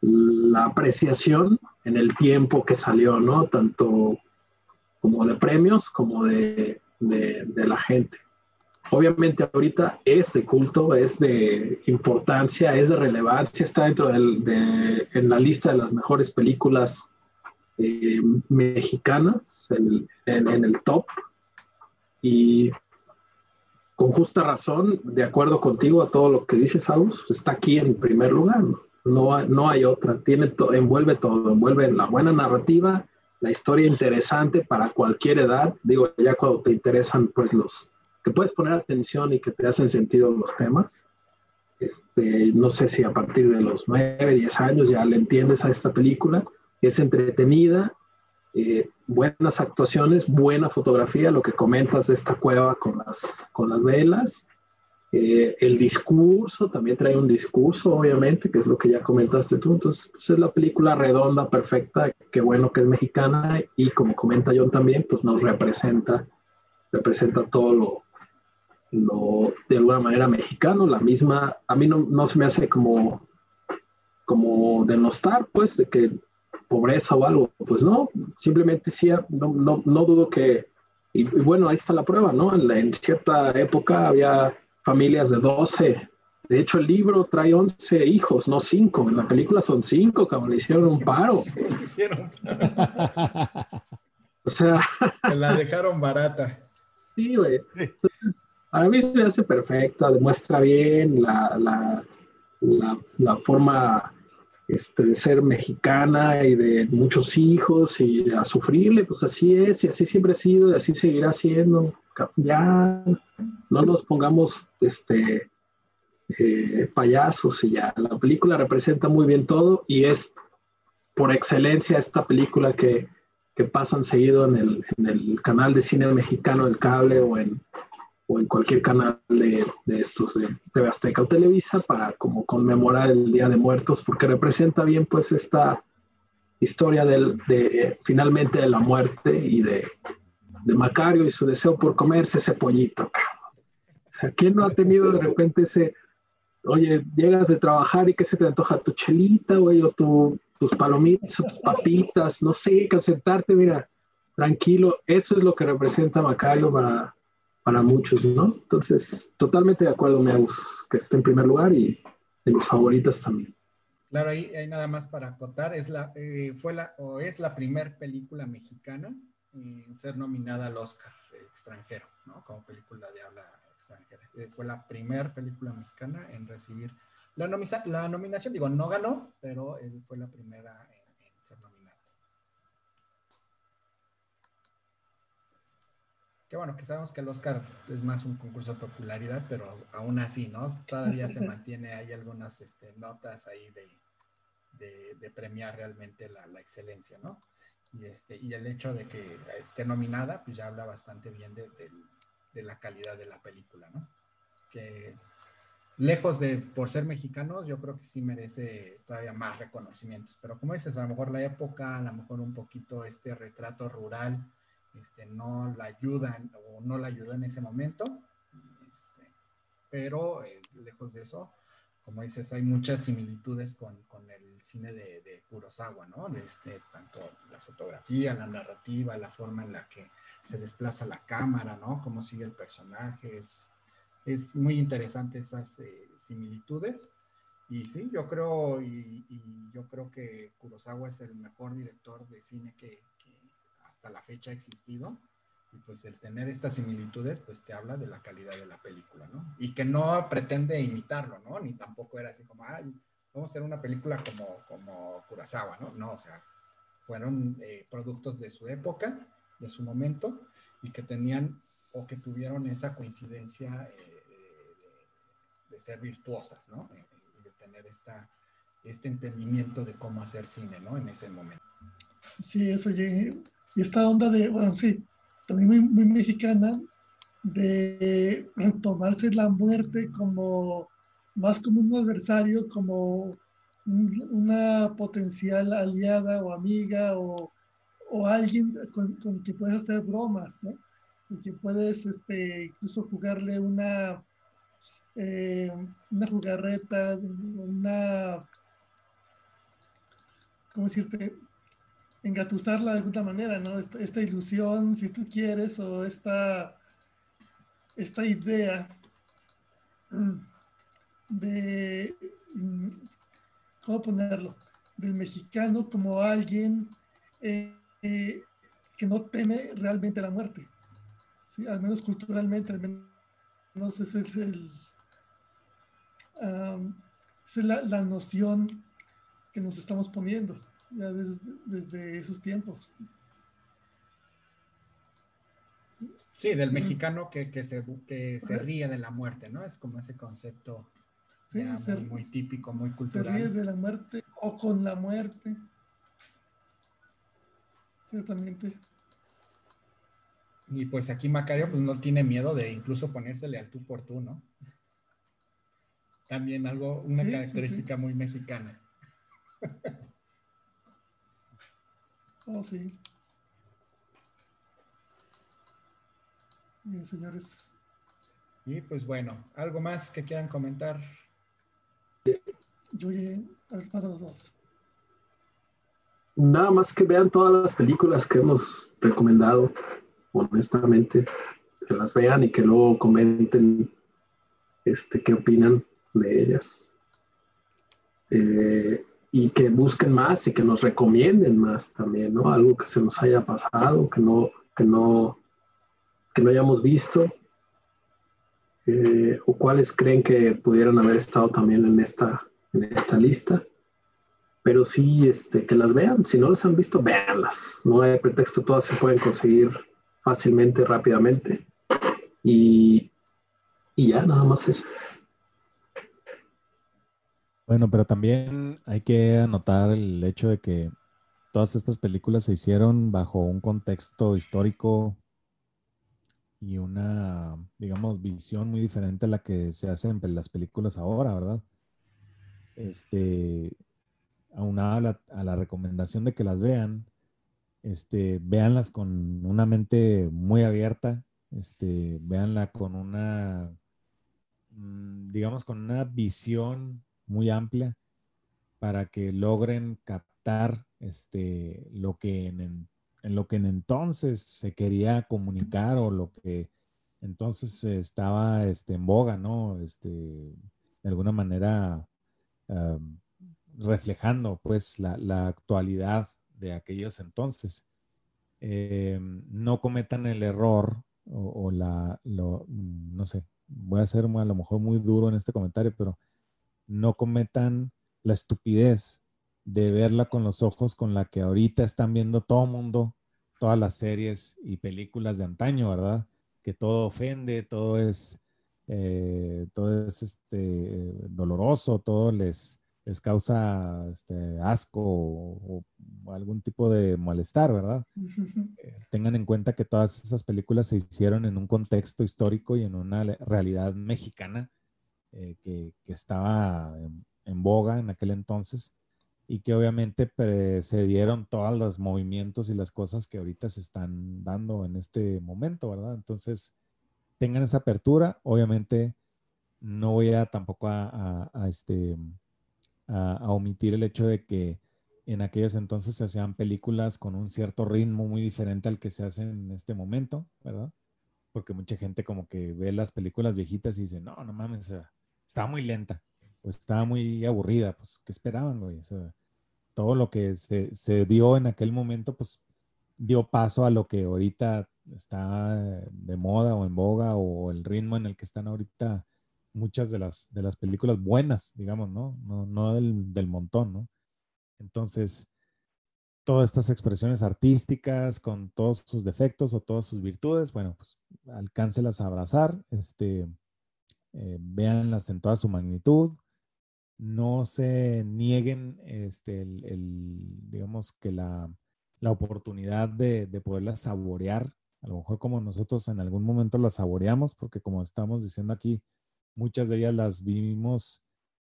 la apreciación en el tiempo que salió, ¿no? Tanto como de premios como de, de, la gente. Obviamente ahorita es de culto, es de importancia, es de relevancia, está dentro de, en la lista de las mejores películas eh, mexicanas en, en, en, el top y con justa razón, de acuerdo contigo a todo lo que dices, Aus, está aquí en primer lugar. No, no hay otra, tiene to, envuelve todo, envuelve la buena narrativa, la historia interesante para cualquier edad. Digo, ya cuando te interesan, pues los que puedes poner atención y que te hacen sentido los temas. Este, no sé si a partir de los 9, 10 años ya le entiendes a esta película es entretenida, eh, buenas actuaciones, buena fotografía, lo que comentas de esta cueva con las, con las velas. Eh, el discurso, también trae un discurso, obviamente, que es lo que ya comentaste tú. Entonces, pues es la película redonda, perfecta, qué bueno que es mexicana y como comenta John también, pues nos representa, representa todo lo, lo de alguna manera mexicano, la misma, a mí no, no se me hace como, como denostar, pues, de que pobreza o algo. Pues no, simplemente sí, no, no, no dudo que, y, y, bueno, ahí está la prueba, ¿no? En, la, en, cierta época había familias de 12. De hecho, el libro trae 11 hijos, no 5. En la película son 5, cabrón, le hicieron un paro. hicieron o sea... la dejaron barata. Sí, güey. Entonces, a mí se hace perfecta, demuestra bien la, la, la, la forma este, de ser mexicana y de muchos hijos y a sufrirle, pues así es y así siempre ha sido y así seguirá siendo. Ya no nos pongamos este, eh, payasos y ya. La película representa muy bien todo y es por excelencia esta película que, que pasan seguido en el, en el canal de cine mexicano del cable o en, o en cualquier canal de, de, estos de TV Azteca o Televisa para como conmemorar el Día de Muertos porque representa bien pues esta historia del, de finalmente de la muerte y de, de Macario y su deseo por comerse ese pollito. O sea, ¿quién no ha tenido de repente ese, oye, llegas de trabajar y que se te antoja tu chelita, güey, o tu, tus palomitas, o tus papitas, no sé, que sentarte, mira, tranquilo, eso es lo que representa Macario para, para muchos, ¿no? Entonces, totalmente de acuerdo, me gusta que esté en primer lugar y de mis favoritas también. Claro, ahí hay nada más para acotar, es la, eh, fue la, o es la primer película mexicana en ser nominada al Oscar extranjero, ¿no? Como película de habla extranjera. Eh, fue la primera película mexicana en recibir la, la, nominación, digo, no ganó, pero eh, fue la primera en, en ser nominada. Que bueno, que sabemos que el Oscar es más un concurso de popularidad, pero aún así, ¿no? Todavía se mantiene, hay algunas este, notas ahí de, de, de premiar realmente la, la, excelencia, ¿no? Y, este, y el hecho de que esté nominada, pues ya habla bastante bien de, de, de la calidad de la película, ¿no? Que lejos de por ser mexicanos, yo creo que sí merece todavía más reconocimientos. Pero como dices, a lo mejor la época, a lo mejor un poquito este retrato rural, este, no la ayudan o no la ayuda en ese momento. Este, pero eh, lejos de eso, como dices, hay muchas similitudes con, con el cine de, de, Kurosawa, ¿no? Este, tanto la fotografía, la narrativa, la forma en la que se desplaza la cámara, ¿no? Cómo sigue el personaje, es, muy interesante esas eh, similitudes. Y sí, yo creo, y, yo creo que Kurosawa es el mejor director de cine que, la fecha ha existido. Y pues el tener estas similitudes, pues te habla de la calidad de la película, ¿no? Y que no pretende imitarlo, ¿no? Ni tampoco era así como, ay, vamos a hacer una película como, como Kurosawa, ¿no? No, o sea, fueron eh, productos de su época, de su momento, y que tenían o que tuvieron esa coincidencia eh, de ser virtuosas, ¿no? Eh, y de tener esta, este entendimiento de cómo hacer cine, ¿no? En ese momento. Sí, eso, y, esta onda de, bueno, sí, también muy, mexicana, de tomarse la muerte como más como un adversario, como un, una potencial aliada o amiga o, o alguien con, con quien puedes hacer bromas, ¿no? Con quien puedes este, incluso jugarle una eh, una jugarreta, una, ¿cómo decirte? Engatusarla de alguna manera, ¿no? Esta, ilusión, si tú quieres, o esta, esta idea de, ¿cómo ponerlo? Del mexicano como alguien eh, eh, que no teme realmente la muerte. ¿sí? Al menos culturalmente, al menos ese es el, esa es la, la, noción que nos estamos poniendo ya desde, desde esos tiempos. ¿Sí? sí, del mexicano que, que, se, que se ríe de la muerte, ¿no? Es como ese concepto sí, ya se, muy, muy, típico, muy cultural. Se ríe de la muerte o con la muerte. Ciertamente. Y pues aquí Macario pues no tiene miedo de incluso ponérsele al tú por tú, ¿no? También algo, una sí, característica muy mexicana. oh, sí. Bien, señores. Y pues bueno, ¿algo más que quieran comentar? Yo para los dos. Nada más que vean todas las películas que hemos recomendado, honestamente, que las vean y que luego comenten este, qué opinan de ellas. Eh, y que busquen más y que nos recomienden más también, ¿no? Algo que se nos haya pasado, que no, que no, que no hayamos visto, eh, o cuáles creen que pudieran haber estado también en esta, en esta lista. Pero sí, este, que las vean. Si no las han visto, véanlas. No hay pretexto, todas se pueden conseguir fácilmente, rápidamente. Y, y ya, nada más eso. Bueno, pero también hay que anotar el hecho de que todas estas películas se hicieron bajo un contexto histórico y una, digamos, visión muy diferente a la que se hacen en las películas ahora, ¿verdad? Este, aunada a la, a la recomendación de que las vean, este, véanlas con una mente muy abierta, este, véanla con una, mm, digamos, con una visión muy amplia para que logren captar este, lo que en, lo que en entonces se quería comunicar o lo que entonces estaba este, en boga, ¿no? Este, de alguna manera reflejando pues la, actualidad de aquellos entonces. Eh, no cometan el error o, la, no sé, voy a ser a lo mejor muy duro en este comentario, pero no cometan la estupidez de verla con los ojos con la que ahorita están viendo todo el mundo, todas las series y películas de antaño, ¿verdad? Que todo ofende, todo es, eh, todo es este, doloroso, todo les, les causa este, asco o, o, algún tipo de malestar, ¿verdad? Eh, tengan en cuenta que todas esas películas se hicieron en un contexto histórico y en una realidad mexicana eh, que, estaba en, boga en aquel entonces y que obviamente precedieron todos los movimientos y las cosas que ahorita se están dando en este momento, ¿verdad? Entonces, tengan esa apertura. Obviamente, no voy a tampoco a, este, a, omitir el hecho de que en aquellos entonces se hacían películas con un cierto ritmo muy diferente al que se hace en este momento, ¿verdad? Porque mucha gente como que ve las películas viejitas y dice, no, no mames, estaba muy lenta, pues estaba muy aburrida, pues, ¿qué esperaban, güey? todo lo que se, se, dio en aquel momento, pues, dio paso a lo que ahorita está de moda o en boga o el ritmo en el que están ahorita muchas de las, de las películas buenas, digamos, ¿no? No, no del, del montón, ¿no? Entonces, todas estas expresiones artísticas con todos sus defectos o todas sus virtudes, bueno, pues alcáncelas a abrazar, este, eh, véanlas en toda su magnitud, no se nieguen, este, el, digamos que la, la oportunidad de, de, poderlas saborear, a lo mejor como nosotros en algún momento las saboreamos, porque como estamos diciendo aquí, muchas de ellas las vivimos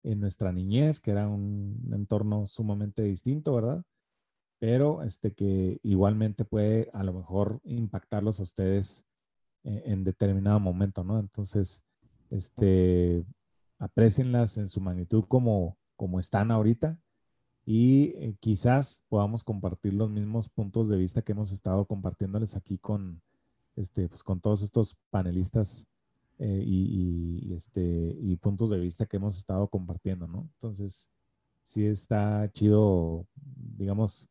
en nuestra niñez, que era un entorno sumamente distinto, ¿verdad? Pero este que igualmente puede a lo mejor impactarlos a ustedes en, determinado momento, ¿no? Entonces, este, aprecienlas en su magnitud como, como están ahorita y eh, quizás podamos compartir los mismos puntos de vista que hemos estado compartiéndoles aquí con, este, pues, con todos estos panelistas eh, y, este, y puntos de vista que hemos estado compartiendo, ¿no? Entonces, sí está chido, digamos,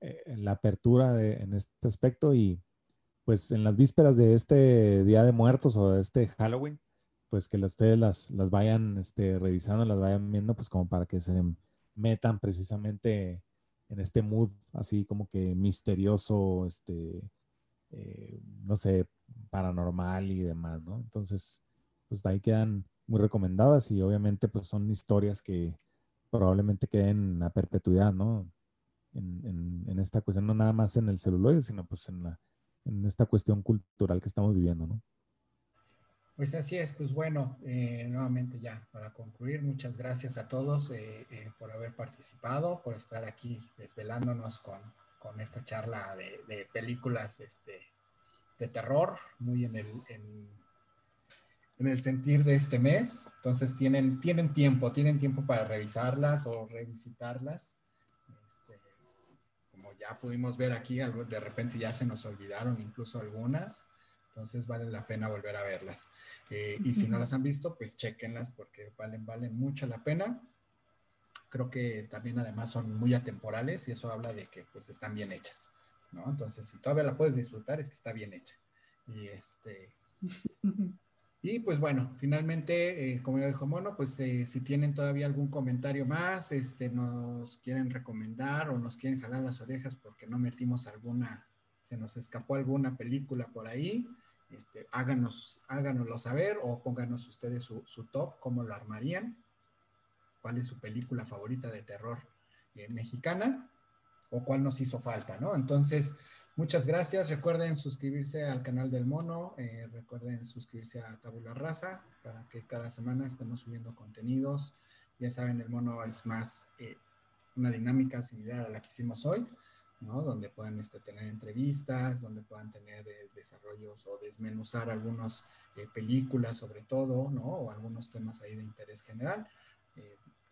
eh, la apertura en este aspecto y pues en las vísperas de este Día de Muertos o de este Halloween, pues que ustedes las, las vayan este, revisando, las vayan viendo, pues como para que se metan precisamente en este mood así como que misterioso, este, eh, no sé, paranormal y demás, ¿no? Entonces, pues ahí quedan muy recomendadas y obviamente pues son historias que probablemente queden a perpetuidad, ¿no? En, en, esta cuestión, no nada más en el celuloide, sino pues en, la, en esta cuestión cultural que estamos viviendo, ¿no? Pues así es, pues bueno, eh, nuevamente ya para concluir, muchas gracias a todos eh, por haber participado, por estar aquí desvelándonos con, con esta charla de, de películas este, de terror, muy en el, en, el sentir de este mes. Entonces tienen, tienen tiempo, tienen tiempo para revisarlas o revisitarlas. Este, como ya pudimos ver aquí, de repente ya se nos olvidaron incluso algunas. Entonces vale la pena volver a verlas. Eh, y si no las han visto, pues chequenlas porque valen, valen mucho la pena. Creo que también además son muy atemporales y eso habla de que pues están bien hechas. ¿no? Entonces, si todavía la puedes disfrutar, es que está bien hecha. Y este. Y pues bueno, finalmente, eh, como ya dijo Mono, pues eh, si tienen todavía algún comentario más, este, nos quieren recomendar o nos quieren jalar las orejas porque no metimos alguna, se nos escapó alguna película por ahí, este, háganos, háganoslo saber o pónganos ustedes su, top, cómo lo armarían, cuál es su película favorita de terror eh, mexicana o cuál nos hizo falta, ¿no? Entonces, muchas gracias. Recuerden suscribirse al canal del Mono, eh, recuerden suscribirse a Tabula Raza para que cada semana estemos subiendo contenidos. Ya saben, el Mono es más eh, una dinámica similar a la que hicimos hoy, ¿no? Donde puedan este, tener entrevistas, donde puedan tener eh, desarrollos o desmenuzar algunas películas sobre todo, ¿no? O algunos temas ahí de interés general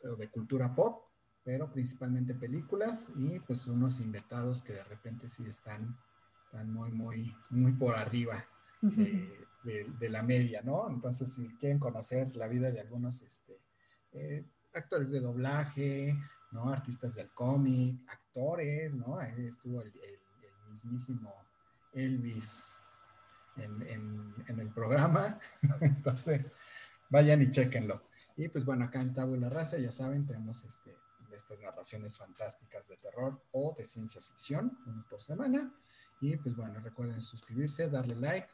o de cultura pop pero principalmente películas y pues unos inventados que de repente sí están, están muy, muy, muy por arriba de, la media, ¿no? Entonces, si quieren conocer la vida de algunos este, eh, actores de doblaje, ¿no? Artistas del cómic, actores, ¿no? Ahí estuvo el, mismísimo Elvis en, en, el programa. Entonces, vayan y chequenlo. Y pues bueno, acá en Tabula Raza, ya saben, tenemos este, estas narraciones fantásticas de terror o de ciencia ficción, uno por semana. Y pues bueno, recuerden suscribirse, darle like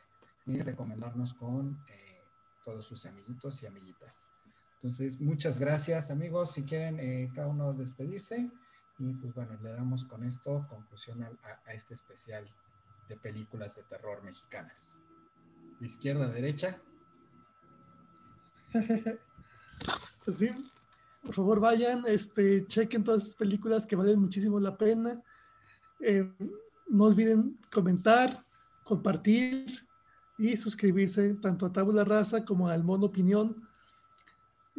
y recomendarnos con eh, todos sus amiguitos y amiguitas. Entonces, muchas gracias amigos. Si quieren eh, cada uno despedirse. Y pues bueno, le damos con esto conclusión a, este especial de películas de terror mexicanas. izquierda, derecha. Pues bien, por favor vayan, este, chequen todas estas películas que valen muchísimo la pena. Eh, no olviden comentar, compartir y suscribirse tanto a Tabula Raza como al Mono Opinión.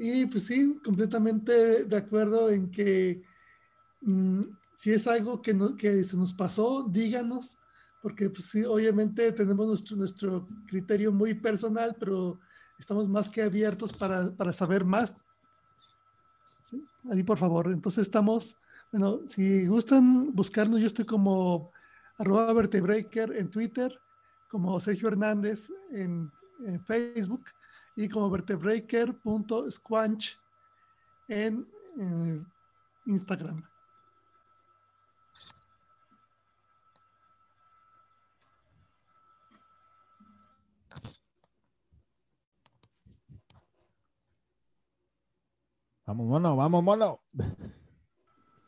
Y pues sí, completamente de acuerdo en que mm, si es algo que, que se nos pasó, díganos, porque pues sí, obviamente tenemos nuestro, nuestro criterio muy personal, pero estamos más que abiertos para, para saber más. Ahí por favor, entonces estamos, bueno, si gustan buscarnos, yo estoy como arroba vertebreaker en Twitter, como Sergio Hernández en, en Facebook y como vertebreaker.squanch en, en Instagram. Vamos, mono, vamos, mono.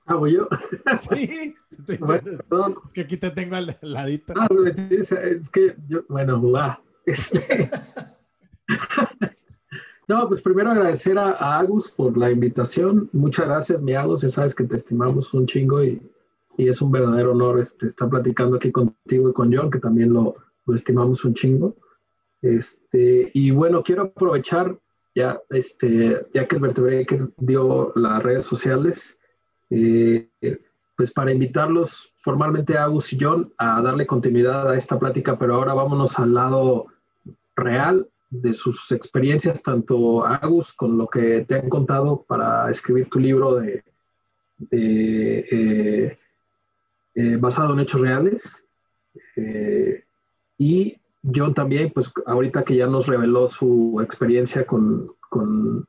¿Hago yo? Sí, te Bueno, perdón. es que aquí te tengo al ladito. Ah, es es que yo, bueno, va. Este- No, pues primero agradecer a, a Agus por la invitación. Muchas gracias, mi Agus. Ya sabes que te estimamos un chingo y, es un verdadero honor este, estar platicando aquí contigo y con John, que también lo, lo estimamos un chingo. Este, y bueno, quiero aprovechar ya, este, ya que el Vertebreaker dio las redes sociales, eh, pues para invitarlos formalmente a Agus y John a darle continuidad a esta plática, pero ahora vámonos al lado real de sus experiencias, tanto Agus con lo que te han contado para escribir tu libro de, eh, eh, basado en hechos reales. Eh, y John también, pues ahorita que ya nos reveló su experiencia con, con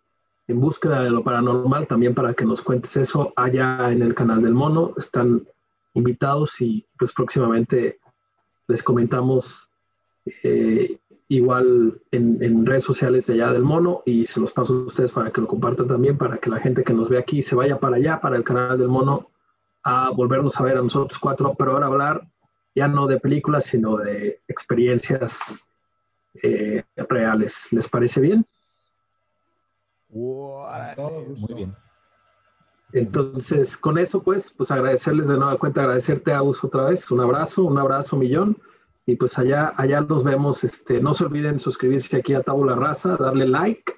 en búsqueda de lo paranormal, también para que nos cuentes eso allá en el canal del mono. Están invitados y pues próximamente les comentamos igual en, en, redes sociales de allá del mono y se los paso a ustedes para que lo compartan también, para que la gente que nos ve aquí se vaya para allá, para el canal del mono, a volvernos a ver a nosotros cuatro, pero ahora hablar ya no de películas, sino de experiencias eh, reales. ¿Les parece bien? Muy bien. Entonces, con eso, pues, pues agradecerles de nueva cuenta, agradecerte, Agus, otra vez. Un abrazo, un abrazo, millón. Y pues allá, allá nos vemos. Este, no se olviden suscribirse aquí a Tabula Raza, darle like,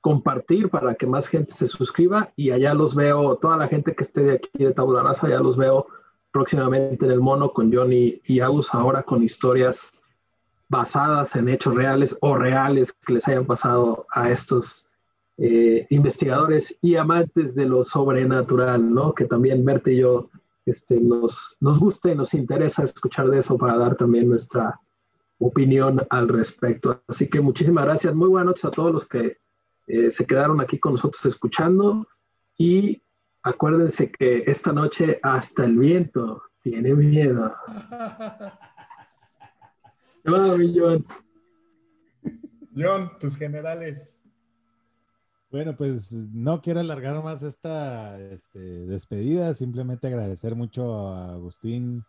compartir para que más gente se suscriba. Y allá los veo, toda la gente que esté de aquí de Tabula Raza, ya los veo próximamente en el mono con Johnny y Agus, ahora con historias basadas en hechos reales o reales que les hayan pasado a estos eh, investigadores y amantes de lo sobrenatural, ¿no? Que también Berta y yo este, nos, nos gusta y nos interesa escuchar de eso para dar también nuestra opinión al respecto. Así que muchísimas gracias. Muy buenas noches a todos los que eh, se quedaron aquí con nosotros escuchando y acuérdense que esta noche hasta el viento tiene miedo. John. John, tus generales. Bueno, pues no quiero alargar más esta este, despedida, simplemente agradecer mucho a Agustín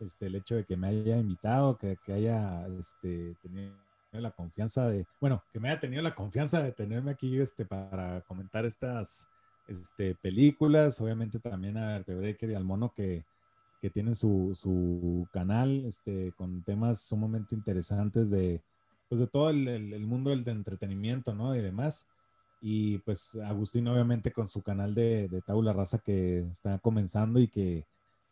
este, el hecho de que me haya invitado, que, que haya este, tenido la confianza de, bueno, que me haya tenido la confianza de tenerme aquí este, para comentar estas este, películas, obviamente también a Vertebreaker y al Mono que, que tienen su, su canal este, con temas sumamente interesantes de, pues de todo el, el, el mundo del de entretenimiento, ¿no? Y demás. Y pues Agustín obviamente con su canal de, de Tabula Raza que está comenzando y que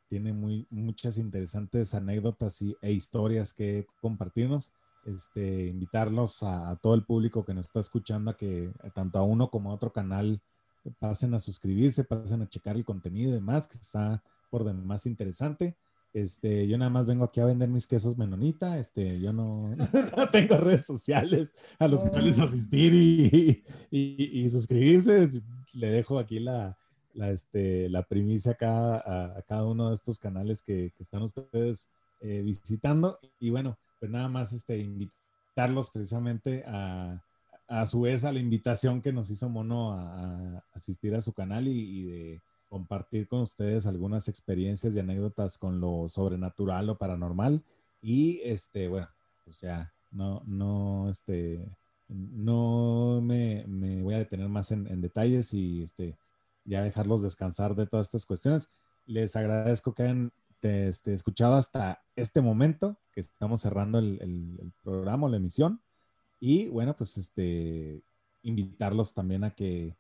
tiene muy, muchas interesantes anécdotas y, e historias que compartirnos. Este, invitarlos a, a, todo el público que nos está escuchando a que tanto a uno como a otro canal pasen a suscribirse, pasen a checar el contenido y demás, que está por demás interesante. Este, yo nada más vengo aquí a vender mis quesos menonita, este, yo no, no tengo redes sociales a los cuales asistir y, y, y, suscribirse. Le dejo aquí la, la, este, la primicia acá a, a, cada uno de estos canales que, que están ustedes eh, visitando. Y bueno, pues nada más este, invitarlos precisamente a, a su vez a la invitación que nos hizo Mono a, a asistir a su canal y, y de compartir con ustedes algunas experiencias y anécdotas con lo sobrenatural o paranormal. Y este, bueno, pues ya, no, no, este, no me, voy a detener más en, detalles y este, ya dejarlos descansar de todas estas cuestiones. Les agradezco que hayan este, escuchado hasta este momento, que estamos cerrando el, el, programa, la emisión. Y bueno, pues este, invitarlos también a que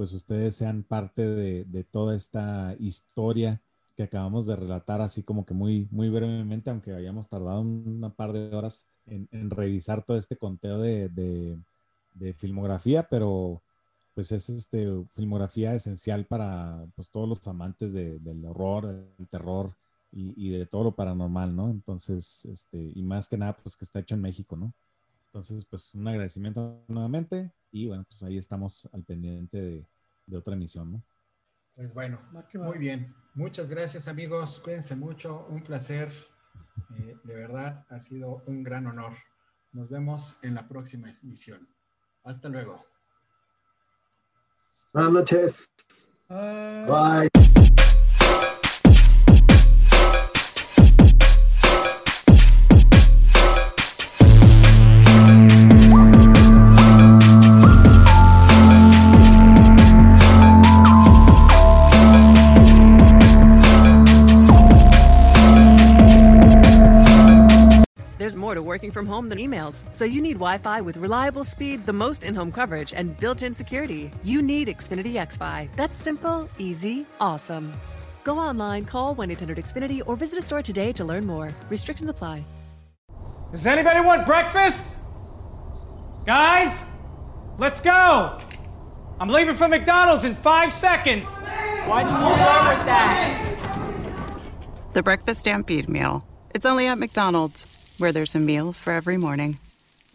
pues ustedes sean parte de, de toda esta historia que acabamos de relatar así como que muy, muy brevemente, aunque hayamos tardado una par de horas en, revisar todo este conteo de, de, filmografía, pero pues es este, filmografía esencial para pues, todos los amantes del horror, del terror y, y, de todo lo paranormal, ¿no? Entonces, este, y más que nada, pues que está hecho en México, ¿no? Entonces, pues un agradecimiento nuevamente y bueno, pues ahí estamos al pendiente de, de otra emisión, ¿no? Pues bueno, muy bien. Muchas gracias amigos, cuídense mucho, un placer. Eh, de verdad, ha sido un gran honor. Nos vemos en la próxima emisión. Hasta luego. Buenas noches. Bye. Working from home than emails, so you need Wi Fi with reliable speed, the most in home coverage, and built in security. You need Xfinity XFi. That's simple, easy, awesome. Go online, call 1 800 Xfinity, or visit a store today to learn more. Restrictions apply. Does anybody want breakfast? Guys, let's go! I'm leaving for McDonald's in five seconds. Why didn't you start with that? The Breakfast Stampede Meal. It's only at McDonald's where there's a meal for every morning.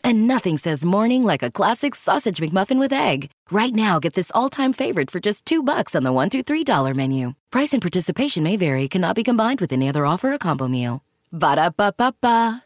And nothing says morning like a classic sausage McMuffin with egg. Right now, get this all-time favorite for just two bucks on the one, two, three dollar menu. Price and participation may vary. Cannot be combined with any other offer or combo meal. Ba da ba ba ba.